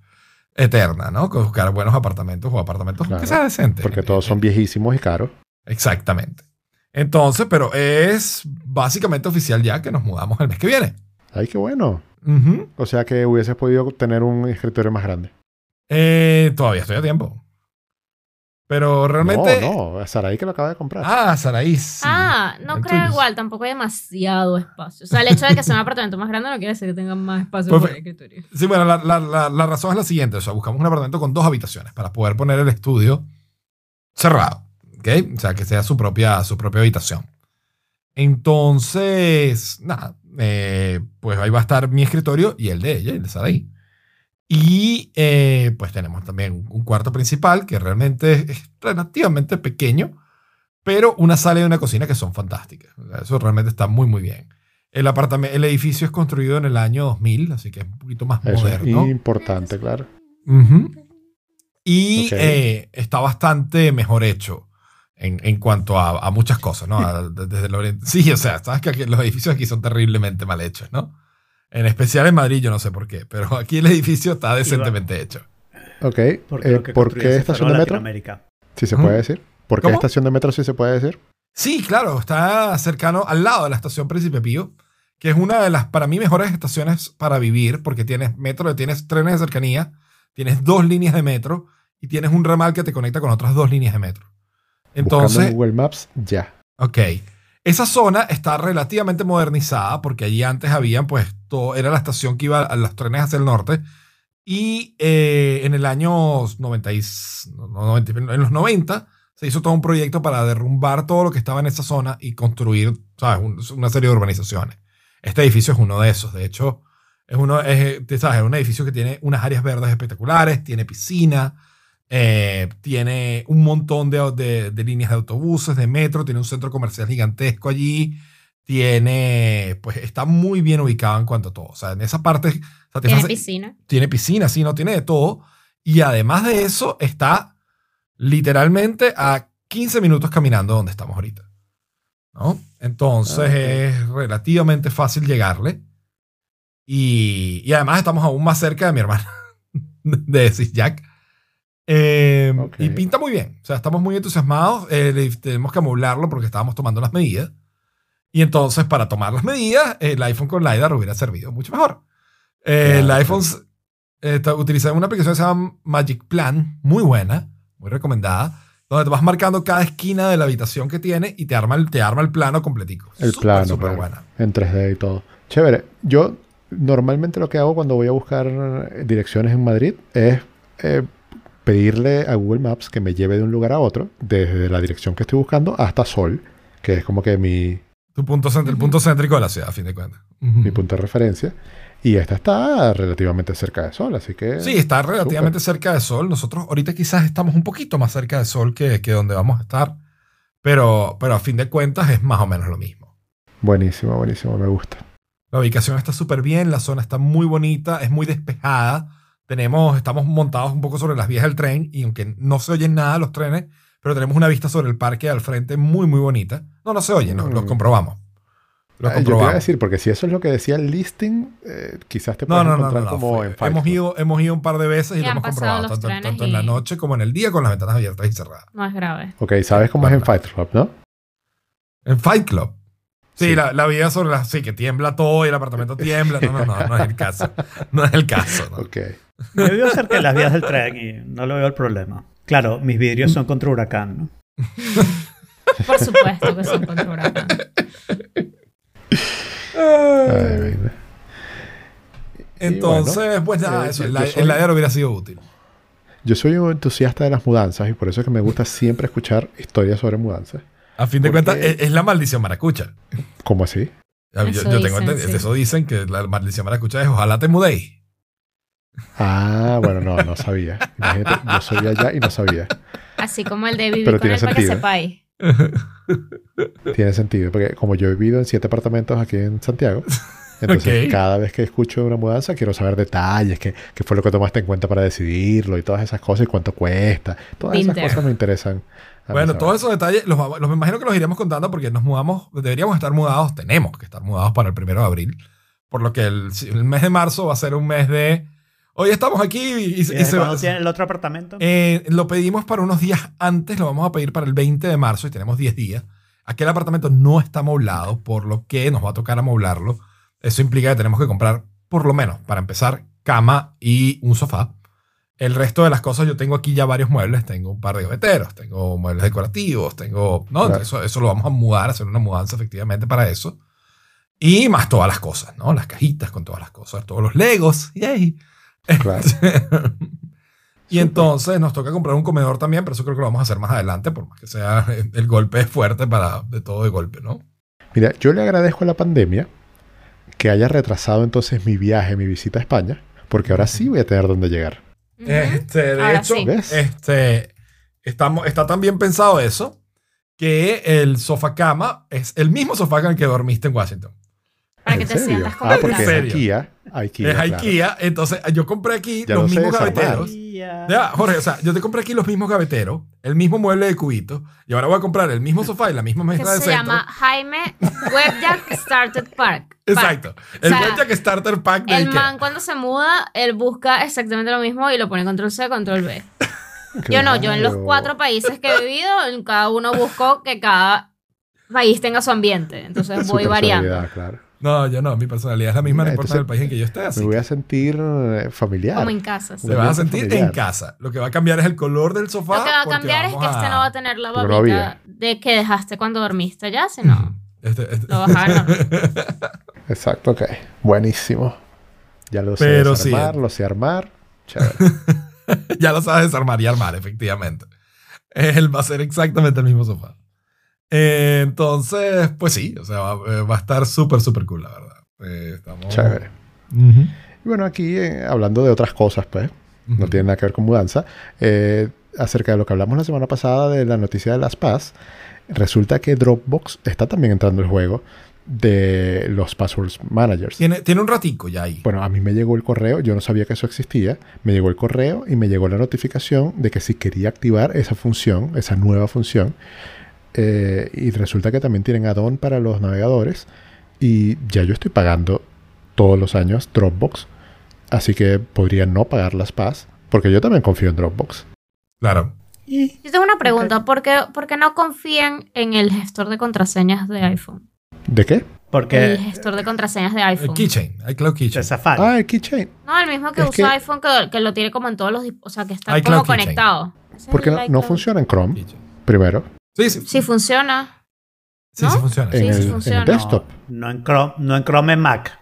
B: Eterna, ¿no? Con buscar buenos apartamentos o apartamentos
C: Claro,
B: que sean decentes.
C: Porque todos son viejísimos y caros.
B: Exactamente. Entonces, pero es básicamente oficial ya que nos mudamos el mes que viene.
C: Ay, qué bueno. O sea que hubieses podido tener un escritorio más grande.
B: Eh, todavía estoy a tiempo. Pero realmente.
C: No, no, a Saraí que lo acaba de comprar.
B: Ah, Saraí. sí.
E: Ah, no creo
B: tuyo.
E: igual, tampoco hay demasiado espacio. O sea, el hecho de que sea un apartamento más grande no quiere decir que tengan más espacio
B: Pues,
E: para el escritorio.
B: Sí, bueno, la, la- la- la razón es la siguiente. O sea, buscamos un apartamento con dos habitaciones para poder poner el estudio cerrado. ¿Ok? O sea, que sea su propia, su propia habitación. Entonces, nada, eh, pues ahí va a estar mi escritorio y el de ella, el de Saraí. Y eh, pues tenemos también un, cuarto principal que realmente es, relativamente pequeño, pero una sala y una cocina que son fantásticas. Eso realmente está muy, muy bien. El, apartamento, el edificio es construido en el año 2000, así que es un poquito más
C: Eso
B: moderno.
C: es importante, claro.
B: Ujú. Y
C: Ok.
B: eh, está bastante mejor hecho en, en cuanto a, a muchas cosas, ¿no? A- desde el orient- Sí, o sea, sabes que aquí- los edificios aquí son terriblemente mal hechos, ¿no? En especial en Madrid, yo no sé por qué, pero aquí el edificio está decentemente hecho.
C: Ok.
D: Porque
C: eh, ¿Por qué estación de
D: a
C: metro? Sí se puede decir. ¿Por qué
B: ¿Cómo?
C: estación de metro sí se puede decir?
B: Sí, claro, está cercano al lado de la estación Príncipe Pío, que es una de las, para mí, mejores estaciones para vivir, porque tienes metro, tienes trenes de cercanía, tienes dos líneas de metro y tienes un ramal que te conecta con otras dos líneas de metro.
C: Buscando
B: Entonces,
C: en Google Maps, ya.
B: Ok. Esa zona está relativamente modernizada porque allí antes habían, pues, era la estación que iba a los trenes hacia el norte. Y eh, en el año 90, y- no, no, 90, en los 90 se hizo todo un proyecto para derrumbar todo lo que estaba en esa zona y construir, ¿sabes? Un- una serie de urbanizaciones. Este edificio es uno de esos. De hecho, es, uno, es, eh, ¿sabes? es un edificio que tiene unas áreas verdes espectaculares, tiene piscina, eh, tiene un montón de, de- de líneas de autobuses, de metro, tiene un centro comercial gigantesco allí, tiene, pues está muy bien ubicado en cuanto a todo. O sea, en esa parte, o sea,
E: Tiene
B: hace-
E: piscina.
B: tiene piscina, sí, no tiene de todo. Y además de eso, está literalmente a 15 minutos caminando donde estamos ahorita. ¿No? Entonces
C: Ah, ok.
B: es relativamente fácil llegarle. Y, y además estamos aún más cerca de mi hermana, de Sis Jack. Eh,
C: Ok.
B: Y pinta muy bien. O sea, estamos muy entusiasmados. Eh, tenemos que amoblarlo porque estábamos tomando las medidas. Y entonces, para tomar las medidas, el iPhone con LiDAR hubiera servido mucho mejor. Eh, el iPhone eh, está- utiliza una aplicación que se llama Magic Plan, muy buena, muy recomendada, donde te vas marcando cada esquina de la habitación que tiene y te arma el, te arma el plano completico.
C: El plano,
B: súper
C: claro.
B: buena.
C: En 3D y todo. Chévere. Yo normalmente lo que hago cuando voy a buscar direcciones en Madrid es eh, pedirle a Google Maps que me lleve de un lugar a otro, desde la dirección que estoy buscando hasta Sol, que es como que mi,
B: Tu punto, cent- el punto céntrico de la ciudad, a fin de cuentas.
C: mi punto de referencia. Y esta está relativamente cerca de Sol, así que...
B: Sí, está relativamente cerca de Sol. Nosotros ahorita quizás estamos un poquito más cerca de Sol que, que donde vamos a estar. Pero, pero a fin de cuentas es más o menos lo mismo.
C: Buenísimo, buenísimo, me gusta.
B: La ubicación está súper bien, la zona está muy bonita, es muy despejada. Tenemos, estamos montados un poco sobre las vías del tren y aunque no se oyen nada los trenes, pero tenemos una vista sobre el parque al frente muy, muy bonita. No, no se oye, no, lo
C: Mm.
B: comprobamos. Lo
C: Ah, Yo te iba a decir, porque si eso es lo que decía el listing, eh, quizás te
B: No,
C: puedes
B: no, no, no,
C: encontrar
B: no,
C: como en Fight
B: hemos,
C: Club.
B: ido, hemos ido un par de veces y
E: Y
B: lo hemos comprobado, tanto, en la noche como en el día con las ventanas abiertas y cerradas.
E: No es grave.
C: Ok, sabes cómo es en. Fight Club, ¿no?
B: En Fight Club. Sí,
C: Sí.
B: La, la vida sobre la... Sí, que tiembla todo y el apartamento tiembla. No, no, no, no es el caso. No es el caso. ¿no?
C: Ok.
D: Yo vivo cerca de las vías del tren y no le veo el problema. Claro, mis vidrios son contra huracán, ¿no?
E: Por supuesto que son contra huracán.
C: Ay.
B: Entonces, pues nada,
C: eh,
B: eso,
C: yo-
B: el,
C: soy-
B: el ladder hubiera sido útil.
C: Yo soy un entusiasta de las mudanzas y por eso es que me gusta siempre escuchar historias sobre mudanzas.
B: A fin de
C: ¿Por
B: cuentas, es, es la maldición maracucha.
C: ¿Cómo así?
B: Yo,
E: Eso
B: yo tengo
E: dicen, sí.
B: Eso dicen que la maldición maracucha es ojalá te mudéis.
C: Ah, bueno, no, no sabía. Imagínate, yo soy allá y no sabía.
E: Así como el de vivir
C: Pero
E: con
C: tiene
E: él para que
C: sentido.
E: sepáis.
C: Tiene sentido, porque como yo he vivido en siete apartamentos aquí en Santiago, entonces cada vez que escucho una mudanza quiero saber detalles, qué, qué fue lo que tomaste en cuenta para decidirlo y todas esas cosas y cuánto cuesta. Todas esas cosas me interesan.
B: Bueno, todos esos detalles los, los me imagino que los iremos contando porque nos mudamos, deberíamos estar mudados, tenemos que estar mudados para el primero de abril. Por lo que el, el mes de marzo va a ser un mes de. Hoy estamos aquí y, y- y
D: ¿Y desde
B: se va-
D: tiene el otro apartamento?
B: Eh, lo pedimos para unos días antes, lo vamos a pedir para el 20 de marzo y tenemos 10 días. Aquel apartamento no está amoblado, por lo que nos va a tocar amoblarlo. Eso implica que tenemos que comprar, por lo menos, para empezar, cama y un sofá. El resto de las cosas, yo tengo aquí ya varios muebles. Tengo un par de gaveteros, tengo muebles decorativos, tengo. No,
C: Claro.
B: eso, eso lo vamos a mudar, hacer una mudanza efectivamente para eso. Y más todas las cosas, ¿no? Las cajitas con todas las cosas, todos los legos. ¡Yay!
C: Claro.
B: y entonces nos toca comprar un comedor también, pero eso creo que lo vamos a hacer más adelante, por más que sea el golpe es fuerte para de todo de golpe, ¿no?
C: Mira, yo le agradezco a la pandemia que haya retrasado entonces mi viaje, mi visita a España, porque ahora sí voy a tener dónde llegar.
B: Este, de
E: Ahora
B: hecho, este, estamos, está tan bien pensado eso que el sofá cama es el mismo sofá con el que dormiste en Washington.
E: Para que
C: ¿En
E: te
C: serio?
E: sientas como
C: Ah, porque
B: ¿En
C: es? IKEA. IKEA,
B: es
C: claro.
B: IKEA, entonces yo compré aquí
C: Ya
B: los mismos gaveteros.
D: Ya.
B: Jorge, o sea, yo te compré aquí los mismos gaveteros, el mismo mueble de cubito, y ahora voy a comprar el mismo sofá y la misma mesa de
E: se
B: centro.
E: llama Jaime Webjack Started Park.
B: Exacto. El
E: O sea,
B: Webjack Starter Pack de
E: El
B: Ikea.
E: man cuando se muda, él busca exactamente lo mismo y lo pone control C, control B. Yo no, yo en los cuatro países que he vivido, en cada uno busco que cada país tenga su ambiente. Entonces
C: Su
E: voy variando.
C: claro.
B: No, yo no. Mi personalidad es la misma, no importa el país en que yo esté. Así
C: Me voy a sentir eh, familiar.
E: Como en casa. sí.
B: te vas a sentir
C: familiar.
B: en casa. Lo que va a cambiar es el color del sofá.
E: Lo que va a cambiar es que este
B: a-
E: no va a tener la babita de que dejaste cuando dormiste ya, sino
B: Este- este-
E: lo vas a normal.
C: Exacto, ok. Buenísimo. Ya lo sé
B: Pero sí.
C: desarmar, lo sé armar. Chévere.
B: ya lo sabes desarmar y armar, efectivamente. Él va a ser exactamente el mismo sofá. Eh, entonces, pues sí, o sea, va, eh, va a estar súper, súper cool, la verdad. Eh, estamos...
C: Chévere. Y bueno, aquí eh, hablando de otras cosas, pues, no tiene nada que ver con mudanza, acerca de lo que hablamos la semana pasada de la noticia de las PAS, resulta que Dropbox está también entrando el juego de los passwords managers.
B: Tiene, tiene un ratico ya ahí.
C: Bueno, a mí me llegó el correo, yo no sabía que eso existía, me llegó el correo y me llegó la notificación de que si quería activar esa función, esa nueva función, eh, y resulta que también tienen add-on para los navegadores y ya yo estoy pagando todos los años Dropbox, así que podría no pagar las PAS, porque yo también confío en Dropbox.
B: Claro.
D: Y
E: Yo tengo una pregunta. ¿Por qué, por qué no confían en el gestor de contraseñas de iPhone?
C: ¿De qué?
E: El
D: porque
E: gestor de contraseñas de
B: El
E: iPhone.
B: keychain, iCloud
D: de
B: Keychain.
D: Safari.
C: Ah, el keychain.
E: No, el mismo que
C: Es
E: usa
C: que-
E: iPhone, que, que lo tiene como en todos los... O sea, que está
B: iCloud
E: como
B: Keychain.
E: conectado.
C: Porque
E: el
C: no, no funciona en Chrome,
B: Keychain.
C: primero,
B: Sí, sí.
E: Sí funciona.
B: Sí,
E: ¿no?
B: sí funciona.
E: Sí,
C: en,
E: sí
C: el, en
E: funciona.
C: el desktop.
D: No, no en Chrome, no en Chrome en Mac.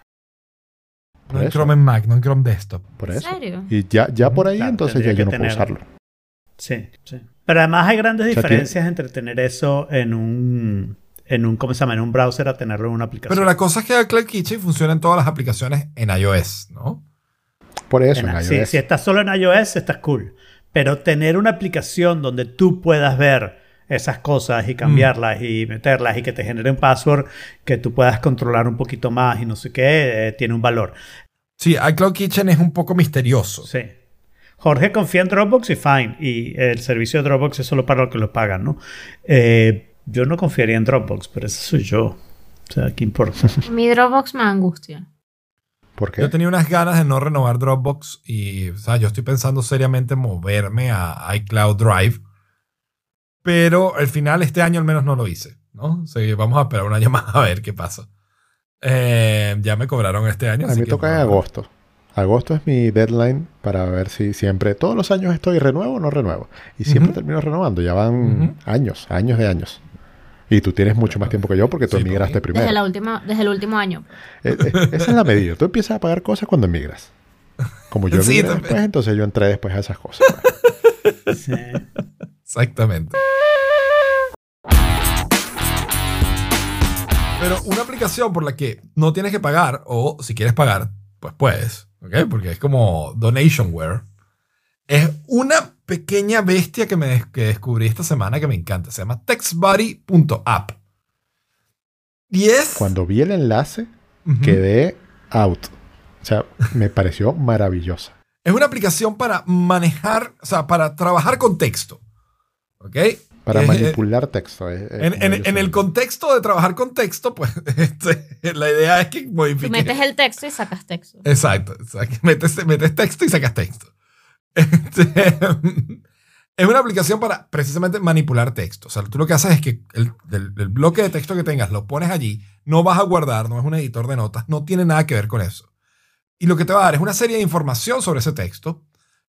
B: No en. Chrome en Mac, no en Chrome Desktop.
C: Por
E: ¿En
C: eso.
E: serio?
C: Y ya, ya por ahí,
D: Claro,
C: entonces ya yo no puedo
D: tener-
C: usarlo.
D: Sí, sí. Pero además hay grandes
C: sea,
D: diferencias entre tener eso en un, en un, ¿cómo se llama? En un browser a tenerlo en una aplicación.
B: Pero la cosa es que iCloud Keychain funciona en todas las aplicaciones en iOS, ¿no?
C: Por eso, en,
D: En-
C: iOS.
D: si, si estás solo en iOS, estás cool. Pero tener una aplicación donde tú puedas ver esas cosas y cambiarlas y meterlas y que te genere un password que tú puedas controlar un poquito más y no sé qué, eh, tiene un valor.
B: Sí, iCloud Kitchen es un poco misterioso.
D: Sí. Jorge confía en Dropbox y fine. Y el servicio de Dropbox es solo para los que lo pagan, ¿no? Eh, yo no confiaría en Dropbox, pero ese soy yo. O sea, ¿qué importa?
E: Mi Dropbox me angustia.
C: ¿Por qué?
B: Yo tenía unas ganas de no renovar Dropbox y, o sea, yo estoy pensando seriamente en moverme a iCloud Drive. Pero al final, este año al menos no lo hice, ¿no? O sea, vamos a esperar un año más a ver qué pasa. Eh, ya me cobraron este año.
C: A
B: así
C: mí me toca en
B: no-
C: agosto. Agosto es mi deadline para ver si siempre, todos los años estoy renuevo o no renuevo. Y siempre
B: Ujú.
C: termino renovando, ya van
B: Ujú.
C: años, años de años. Y tú tienes mucho más tiempo que yo porque tú
B: Sí,
C: emigraste
B: porque-
C: primero.
E: Desde, la última, desde el último año.
C: Eh, eh, esa es la medida. Tú empiezas a pagar cosas cuando emigras. Como yo
B: Sí,
C: emigré después, entonces yo entré después a esas cosas.
D: Sí.
B: Exactamente. Pero una aplicación por la que no tienes que pagar, o si quieres pagar, pues puedes, ¿ok? Porque es como Donationware. Es una pequeña bestia que, me que descubrí esta semana que me encanta. Se llama textbuddy.app. Y es...
C: Cuando vi el enlace, quedé out. O sea, me pareció maravillosa.
B: Es una aplicación para manejar, o sea, para trabajar con texto. ¿Ok?
C: Para
B: Es-
C: manipular texto. es- es
B: En, en-
C: maravilloso.
B: en el contexto de trabar con texto, pues este, la idea es que modifiques.
E: metes el texto y sacas texto.
B: Exacto, exacto. Metes, metes texto y sacas texto. Este, es una aplicación para precisamente manipular texto. O sea, tú lo que haces es que el, el- el bloque de texto que tengas lo pones allí, no vas a guardar, no es un editor de notas, no tiene nada que ver con eso. Y lo que te va a dar es una serie de información sobre ese texto.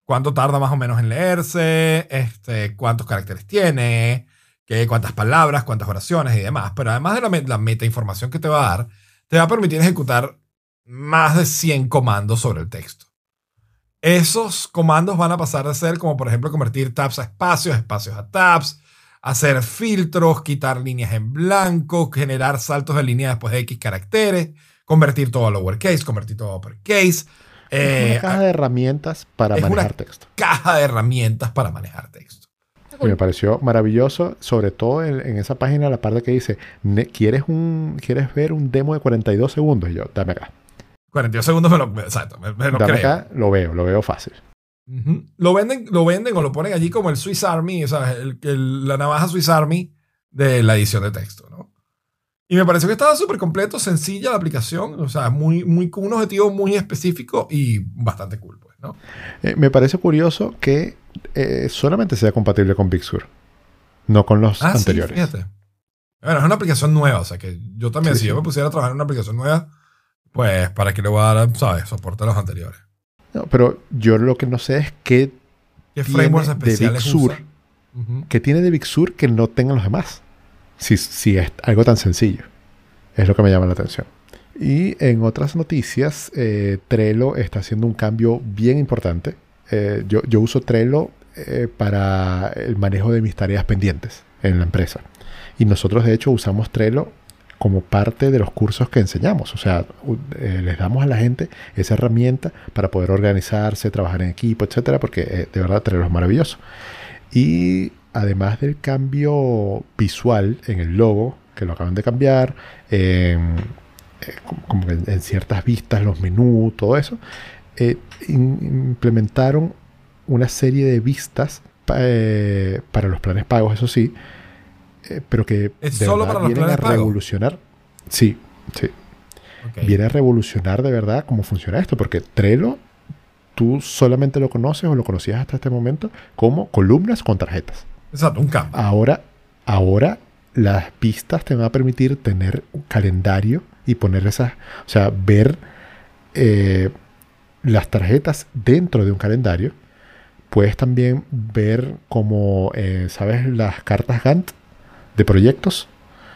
B: Cuánto tarda más o menos en leerse, este, cuántos caracteres tiene, qué, cuántas palabras, cuántas oraciones y demás. Pero además de la, la metainformación que te va a dar, te va a permitir ejecutar más de 100 comandos sobre el texto. Esos comandos van a pasar de ser como, por ejemplo, convertir tabs a espacios, espacios a tabs, hacer filtros, quitar líneas en blanco, generar saltos de línea después de X caracteres, convertir todo a lowercase, convertir todo a uppercase.
C: Es
B: eh,
C: una caja de herramientas para
B: una-
C: manejar texto.
B: caja de herramientas para manejar texto.
C: Y me pareció maravilloso, sobre todo en, en esa página, la parte que dice, "Ne- ¿quieres, un, ¿quieres ver un demo de 42 segundos? Y yo, dame acá.
B: 42 segundos me lo, exacto, me, me lo
C: dame
B: creo.
C: acá, lo veo, lo veo fácil.
B: Lo venden, lo venden o lo ponen allí como el Swiss Army, o sea, el- el- la navaja Swiss Army de la edición de texto, ¿no? Y me pareció que estaba súper completo, sencilla la aplicación, o sea, muy, muy, con un objetivo muy específico y bastante cool, pues, ¿no?
C: Eh, me parece curioso que eh, solamente sea compatible con Big Sur, no con los
B: Ah, sí,
C: anteriores.
B: fíjate. Bueno, es una aplicación nueva, o sea, que yo también,
C: Sí,
B: si yo
C: sí.
B: me pusiera a trabajar en una aplicación nueva, Pues para que le voy a dar, ¿sabes? Soporte a los anteriores.
C: No, pero yo lo que no sé es qué,
B: ¿Qué
C: Tiene
B: frameworks
C: de Big Sur. qué tiene de Big Sur que no tengan los demás. Si, si es algo tan sencillo. Es lo que me llama la atención. Y en otras noticias, eh, Trello está haciendo un cambio bien importante. Eh, yo, yo uso Trello eh, para el manejo de mis tareas pendientes en la empresa. Y nosotros, de hecho, usamos Trello como parte de los cursos que enseñamos. O sea, les damos a la gente esa herramienta para poder organizarse, trabajar en equipo, etcétera, porque de verdad Trello es maravilloso. Y además del cambio visual en el logo, que lo acaban de cambiar, en, eh, como- en, en ciertas vistas, los menús, todo eso, eh, in- implementaron una serie de vistas pa- eh, para los planes pagos, eso sí, pero que
B: ¿Es
C: de
B: solo
C: verdad
B: para los
C: vienen
B: planes
C: a
B: pagos?
C: revolucionar. Sí, sí viene a revolucionar de verdad cómo funciona esto, porque Trello tú solamente lo conoces o lo conocías hasta este momento como columnas con tarjetas.
B: Exacto, un cambio.
C: Ahora, ahora las pistas te van a permitir tener un calendario y poner esas, o sea, ver eh, las tarjetas dentro de un calendario. Puedes también ver como, eh, ¿sabes? Las cartas Gantt de proyectos.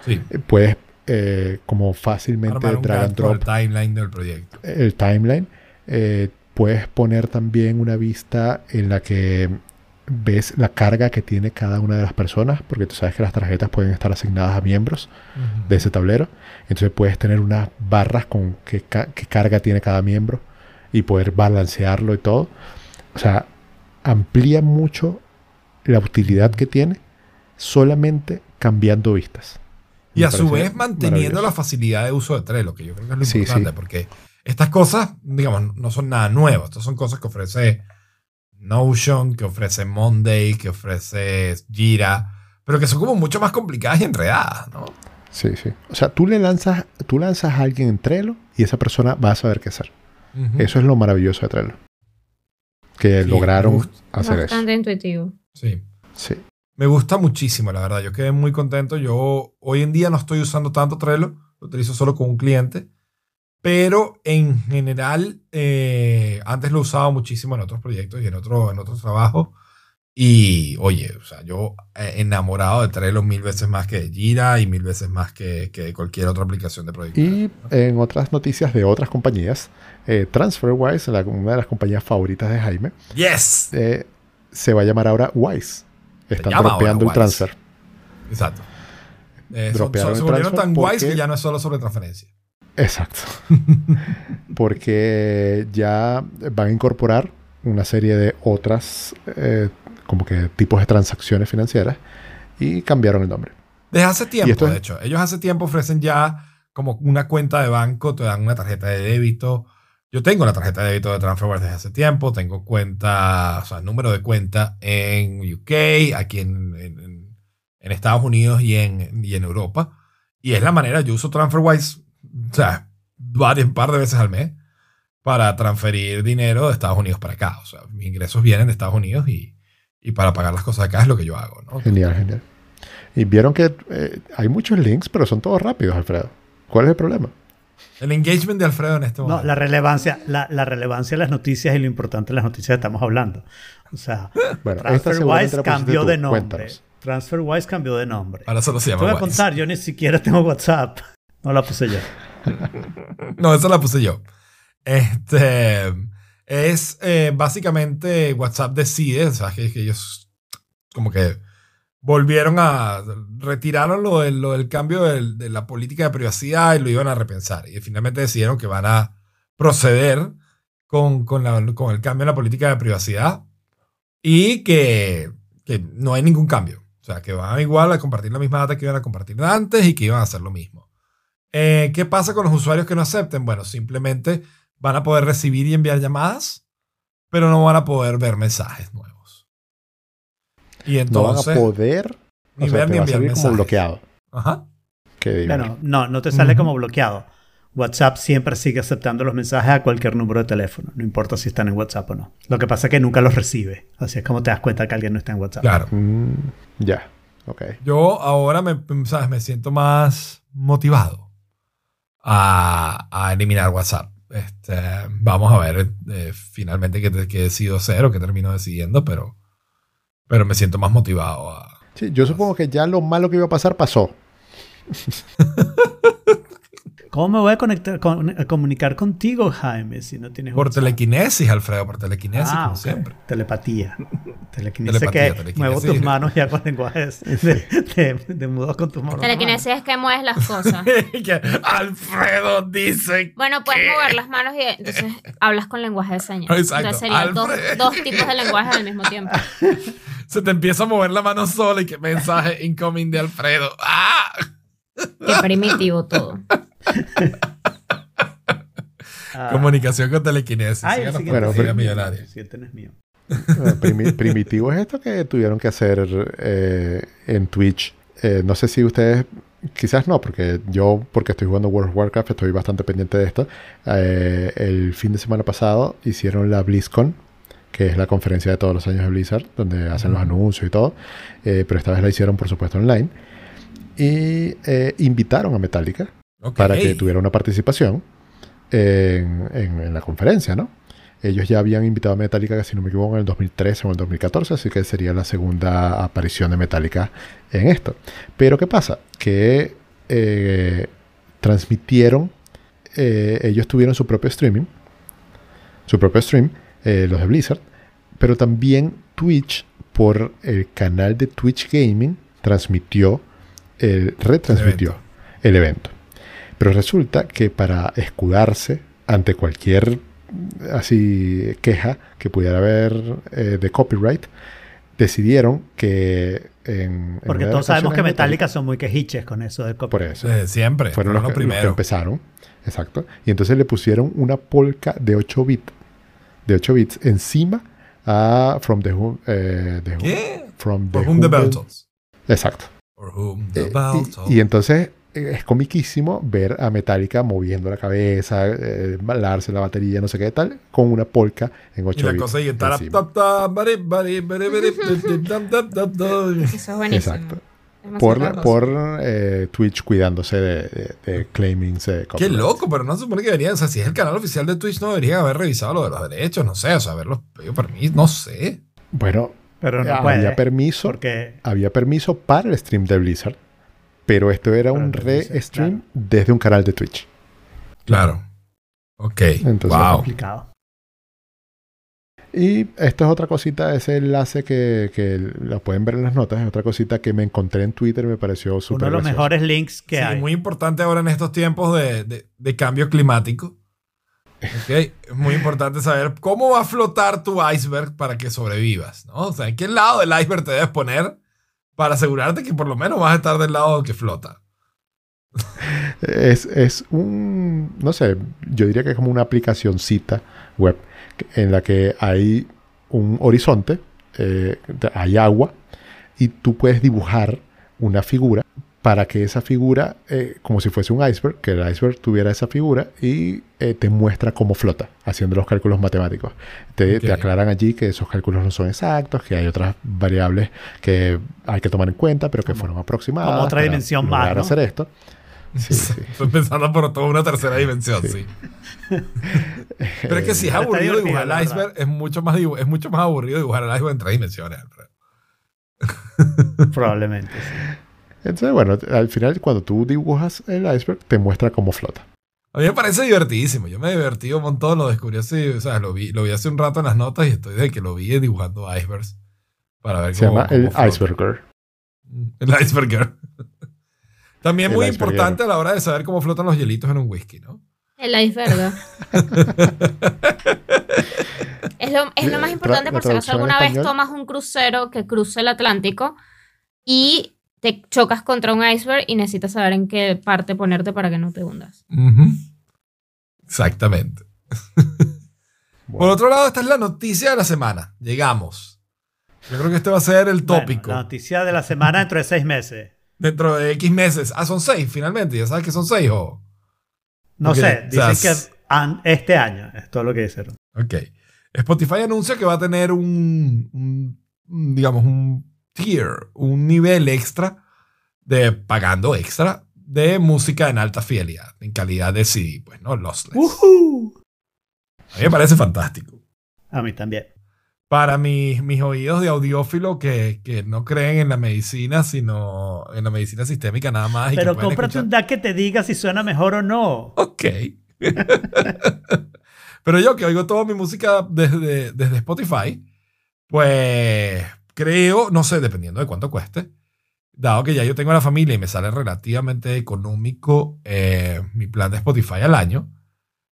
B: Sí.
C: Eh, Puedes eh, como fácilmente drag and
B: con el
C: drop
B: timeline del proyecto.
C: el timeline. Puedes poner también una vista en la que ves la carga que tiene cada una de las personas, porque tú sabes que las tarjetas pueden estar asignadas a miembros de ese tablero. Entonces puedes tener unas barras con qué, ca- qué carga tiene cada miembro y poder balancearlo y todo. O sea, amplía mucho la utilidad que tiene solamente cambiando vistas.
B: Y a su vez manteniendo la facilidad de uso de Trello, que yo creo que es lo
C: Sí,
B: importante,
C: sí.
B: porque estas cosas, digamos, no son nada nuevo. Estas son cosas que ofrece Notion, que ofrece Monday, que ofrece Jira, pero que son como mucho más complicadas y enredadas, ¿no?
C: Sí, sí. O sea, tú le lanzas, tú lanzas a alguien en Trello y esa persona va a saber qué hacer. Eso es lo maravilloso de Trello. Que
B: Sí,
C: lograron
B: gusta.
C: hacer eso.
E: Bastante intuitivo.
B: Sí.
C: Sí.
B: Me gusta muchísimo, la verdad. Yo quedé muy contento. Yo hoy en día no estoy usando tanto Trello, lo utilizo solo con un cliente. Pero en general, eh, antes lo usaba muchísimo en otros proyectos y en, otro, en otros trabajos. Y oye, o sea, yo eh, enamorado de Trello mil veces más que de Jira y mil veces más que, que de cualquier otra aplicación de proyecto.
C: Y en otras noticias de otras compañías, eh, TransferWise, la- una de las compañías favoritas de Jaime,
B: ¡Yes!
C: eh, se va a llamar ahora Wise. Están dropeando el
B: Wise.
C: transfer.
B: Exacto. Eh, son- son- se volvieron tan
C: porque-
B: que ya no es solo sobre transferencia.
C: Exacto. Porque ya van a incorporar una serie de otras eh, como que tipos de transacciones financieras y cambiaron el nombre.
B: Desde hace tiempo,
C: esto es-
B: de hecho. Ellos hace tiempo ofrecen ya como una cuenta de banco, te dan una tarjeta de débito. Yo tengo la tarjeta de débito de TransferWise desde hace tiempo. Tengo cuenta, o sea, número de cuenta en UK, aquí en, en- en- en Estados Unidos y en, y en Europa. Y es la manera, yo uso TransferWise, o sea, varios, par de veces al mes para transferir dinero de Estados Unidos para acá. O sea, mis ingresos vienen de Estados Unidos y, y para pagar las cosas acá es lo que yo hago, ¿no?
C: Genial, genial. Y vieron que eh, hay muchos links, pero son todos rápidos, Alfredo. ¿Cuál es el problema?
B: El engagement de Alfredo en este momento.
D: No, la relevancia, la, la relevancia de las noticias y lo importante de las noticias que estamos hablando. O sea,
C: Bueno,
D: TransferWise cambió de nombre.
C: Cuéntanos.
D: TransferWise cambió de nombre.
B: Ahora solo se
D: Te
B: llama
D: voy a
B: Wise.
D: contar, yo ni siquiera tengo WhatsApp. No la puse yo.
B: No, esa la puse yo. Este es eh, básicamente WhatsApp decide, o sea, que, ellos como que volvieron a retiraron lo del, cambio de la política de privacidad y lo iban a repensar. Y finalmente decidieron que van a proceder con, la- el cambio en la política de privacidad y que, que no hay ningún cambio. O sea, que van igual a compartir la misma data que iban a compartir antes y que iban a hacer lo mismo. Eh, ¿Qué pasa con los usuarios que no acepten? Bueno, simplemente van a poder recibir y enviar llamadas, pero no van a poder ver mensajes nuevos. Y
C: No
B: entonces,
C: van a poder.
B: ni
C: o sea,
B: ver ni enviar
C: salir como
B: mensajes.
C: bloqueado.
B: Ajá.
C: Qué.
D: Bueno, no, no te sale como bloqueado. WhatsApp siempre sigue aceptando los mensajes a cualquier número de teléfono, no importa si están en WhatsApp o no. Lo que pasa es que nunca los recibe. Así es como te das cuenta que alguien no está en WhatsApp.
B: Claro.
C: Mm, ya. Ok.
B: Yo ahora me, ¿sabes? me siento más motivado a, a eliminar WhatsApp. Este, vamos a ver eh, finalmente qué, qué decido hacer o qué termino decidiendo, pero, pero me siento más motivado a...
C: Sí, yo supongo que ya lo malo que iba a pasar pasó.
D: ¿Cómo me voy a conectar, con- a comunicar contigo, Jaime, si no tienes
B: Por
D: WhatsApp?
B: telequinesis, Alfredo, por telequinesis,
D: Ah,
B: como siempre.
D: Telepatía. Telequinesis
B: Telepatía,
D: que
B: telequinesis.
D: muevo tus manos ya con lenguajes de, de, de mudo con tus manos.
E: Telequinesis es que mueves las cosas.
B: Que Alfredo dice...
E: Bueno, puedes mover las manos y entonces hablas con lenguaje de señas.
B: Exacto.
E: Entonces serían dos,
B: Alfred.
E: dos tipos de lenguaje al mismo tiempo.
B: Se te empieza a mover la mano sola y que mensaje incoming de Alfredo. ¡Ah!
E: Qué primitivo todo.
D: Ah.
B: Comunicación con telequinesis.
D: Ay, el siguiente.
C: Bueno,
B: Liga
C: pero-
B: Millonaria.
D: El siguiente no es mío.
C: Primi- primitivo es esto que tuvieron que hacer eh, en Twitch. Eh, no sé si ustedes, quizás no, porque yo, porque estoy jugando World of Warcraft, estoy bastante pendiente de esto. Eh, el fin de semana pasado hicieron la BlizzCon, que es la conferencia de todos los años de Blizzard, donde hacen los anuncios y todo. Eh, pero esta vez la hicieron, por supuesto, online. Y eh, invitaron a Metallica Para que tuviera una participación en, en- en la conferencia, ¿no? Ellos ya habían invitado a Metallica, si no me equivoco, en el 2013 o en el 2014, así que sería la segunda aparición de Metallica en esto. Pero ¿qué pasa? Que eh, transmitieron, eh, ellos tuvieron su propio streaming, su propio stream, eh, los de Blizzard, pero también Twitch, por el canal de Twitch Gaming, transmitió, el, retransmitió el evento. Pero resulta que para escudarse ante cualquier así queja que pudiera haber eh, de copyright, decidieron que en,
D: Porque todos sabemos que Metallica son muy quejiches con eso del
C: por
D: copyright.
C: eso
B: Eh, siempre.
C: fueron los, que, los que empezaron, exacto, y entonces le pusieron una polka de 8 bits, de 8 bits encima a From the Who- eh, the Who-
B: ¿Qué?
C: From the
B: For whom the
C: Who-
B: bell tolls.
C: Exacto.
B: For whom
C: Eh,
B: the bell
C: y- entonces es comiquísimo ver a Metallica moviendo la cabeza, eh, balarse la batería, no sé qué tal, con una polka en 8
B: Y la
C: bits.
B: cosa y estar.
E: Eso es buenísimo.
C: Exacto. Por, por eh, Twitch cuidándose de, de, de claimings de
B: Qué
C: copyright.
B: loco, pero no se supone que deberían, o sea, si es el canal oficial de Twitch, no deberían haber revisado lo de los derechos, no sé, o sea, haberlos pedido permiso, no sé.
C: Bueno,
D: Pero no
C: había
D: puede.
C: permiso,
D: Porque
C: había permiso para el stream de Blizzard, pero esto era un re-stream desde un canal de Twitch.
B: Claro. Ok.
C: Entonces,
B: wow.
D: complicado.
C: Y esto es otra cosita, ese enlace que, que lo pueden ver en las notas, es otra cosita que me encontré en Twitter y me pareció
D: Uno
C: súper
D: de los
C: gracioso.
D: mejores links que
B: Sí,
D: hay.
B: muy importante ahora en estos tiempos de, de- de cambio climático. Ok, Es muy importante saber cómo va a flotar tu iceberg para que sobrevivas, ¿no? O sea, ¿en qué lado del iceberg te debes poner para asegurarte que por lo menos vas a estar del lado que flota?
C: Es, es un, no sé, yo diría que es como una aplicacioncita web en la que hay un horizonte, eh, hay agua y tú puedes dibujar una figura para que esa figura, eh, como si fuese un iceberg, que el iceberg tuviera esa figura y eh, te muestra cómo flota, haciendo los cálculos matemáticos. Te, te aclaran allí que esos cálculos no son exactos, que hay otras variables que hay que tomar en cuenta, pero que fueron aproximadas.
D: como otra
C: para
D: dimensión más, ¿no?
C: hacer esto. Sí, sí.
B: Estoy pensando por toda una tercera dimensión, sí. Pero es que si es aburrido dibujar el iceberg, es mucho, más, es mucho más aburrido dibujar el iceberg en tres dimensiones. Alfredo.
D: Probablemente. sí.
C: Entonces, bueno, al final cuando tú dibujas el iceberg, te muestra cómo flota.
B: A mí me parece divertidísimo. Yo me he divertido un montón, lo descubrí así, o sea, lo vi, lo vi hace un rato en las notas y estoy de que lo vi dibujando icebergs para ver
C: Se
B: cómo,
C: llama
B: cómo
C: el
B: flota.
C: iceberger.
B: El iceberger. También
C: El
B: muy
C: iceberger.
B: importante a la hora de saber cómo flotan los hielitos en un whisky, ¿no?
E: El iceberg. es, lo, es lo más
C: Eh,
E: importante
C: tra-
E: por si acaso alguna vez tomas un crucero que cruce el Atlántico y te chocas contra un iceberg y necesitas saber en qué parte ponerte para que no te hundas.
B: Exactamente. Por otro lado, esta es la noticia de la semana. Llegamos. Yo creo que este va a ser el
D: Bueno,
B: tópico.
D: la noticia de la semana dentro de seis meses.
B: Dentro de X meses. Ah, son seis, finalmente. Ya sabes que son seis o.
D: No sé,
B: o sea,
D: dicen que an- este año, es todo lo que dijeron.
B: Ok. Spotify anuncia que va a tener un, digamos, un tier, un nivel extra de pagando extra de música en alta fidelidad, en calidad de CD, pues, ¿no? Lossless.
D: ¡Uhú!
B: A mí me parece fantástico.
D: A mí también.
B: Para mis, mis oídos de audiófilo que, que no creen en la medicina, sino en la medicina sistémica nada más. y
D: Pero
B: pueden
D: cómprate
B: escuchar-
D: un DAC que te diga si suena mejor o no.
B: Ok. Pero yo que oigo toda mi música desde, desde Spotify, pues creo, no sé, dependiendo de cuánto cueste, dado que ya yo tengo la familia y me sale relativamente económico eh, mi plan de Spotify al año,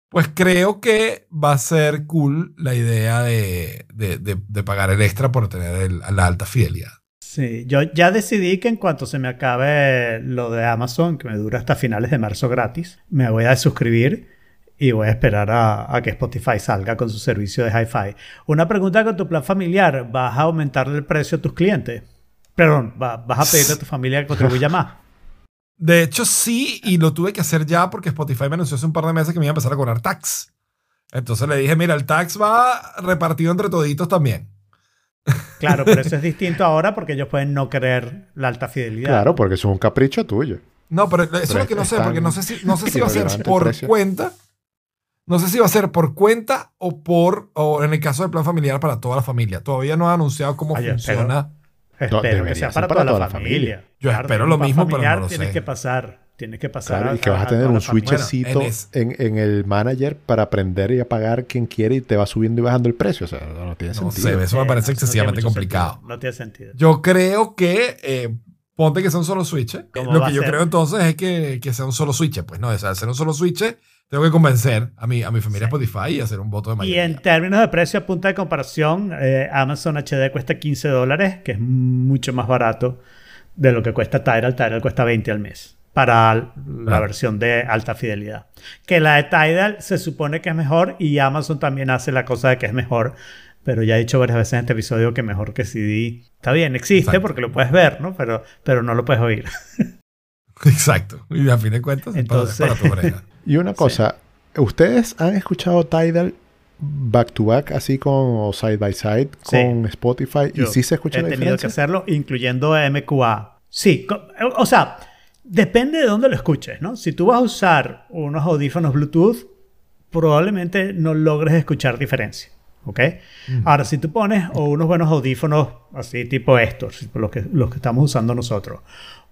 B: pues creo que va a ser cool la idea de, de- de- de pagar el extra por tener el- la alta fidelidad.
D: Sí, yo ya decidí que en cuanto se me acabe lo de Amazon, que me dura hasta finales de marzo gratis, me voy a suscribir y voy a esperar a, a que Spotify salga con su servicio de hi-fi. Una pregunta con tu plan familiar, ¿vas a aumentarle el precio a tus clientes? Perdón, va- ¿vas a pedirle a tu familia que contribuya más?
B: De hecho, sí, y lo tuve que hacer ya porque Spotify me anunció hace un par de meses que me iba a empezar a cobrar tax. Entonces le dije, mira, el tax va repartido entre toditos también.
D: Claro, pero eso es distinto ahora porque ellos pueden no querer la alta fidelidad.
C: Claro, porque eso es un capricho tuyo.
B: No, pero eso es lo que no sé, porque no sé si, no sé si va a ser
C: irrelevante el
B: por
C: precio.
B: cuenta. No sé si va a ser por cuenta o por, o en el caso del plan familiar para toda la familia. Todavía no ha anunciado cómo
D: Oye,
B: funciona.
D: Espero que
C: debería
D: sea
C: ser
D: para,
C: para
D: toda,
C: toda
D: la familia.
C: familia.
B: Yo espero lo mismo, pero no lo
D: Tienes
B: sé.
D: que pasar. Tienes que pasar.
C: Claro, y que vas a tener
D: toda
C: un
B: Bueno, en
C: en, en el manager para aprender y apagar quien quiere y te va subiendo y bajando el precio. O sea, no, no tiene
B: No
C: sentido.
B: sé, eso me
D: Eh,
B: parece
D: no,
B: excesivamente
D: no tiene
B: complicado.
D: sentido, No tiene sentido.
B: Yo creo que, eh, ponte que sea un solo switch.
D: ¿Cómo
B: Lo que
D: a
B: yo
D: ser?
B: creo entonces es que, que sea un solo switch. Pues no, o sea, hacer un solo switch, tengo que convencer a mi, a mi familia Spotify y hacer un voto de
D: Y
B: mayoría.
D: en términos de precio a punta de comparación, eh, Amazon HD cuesta 15 dólares, que es mucho más barato de lo que cuesta Tidal. Tidal cuesta 20 al mes para la
B: Claro.
D: versión de alta fidelidad. Que la de Tidal se supone que es mejor y Amazon también hace la cosa de que es mejor. Pero ya he dicho varias veces en este episodio que mejor que CD. Está bien, existe
B: Exacto.
D: porque lo puedes ver, ¿no? Pero, pero no lo puedes oír.
B: Exacto. Y a fin de cuentas, para-
D: Entonces-
B: para tu oreja.
C: Y una cosa, ¿ustedes han escuchado Tidal back to back, así con o side by side
D: Sí.
C: con Spotify?
D: Yo
C: ¿Y sí se escucha
D: He
C: la
D: tenido que hacerlo, incluyendo MQA. Sí, co- o sea, depende de dónde lo escuches, ¿no? Si tú vas a usar unos audífonos Bluetooth, probablemente no logres escuchar diferencia. ¿Ok? Ahora, si tú pones o unos buenos audífonos así tipo estos, los que, los que estamos usando nosotros,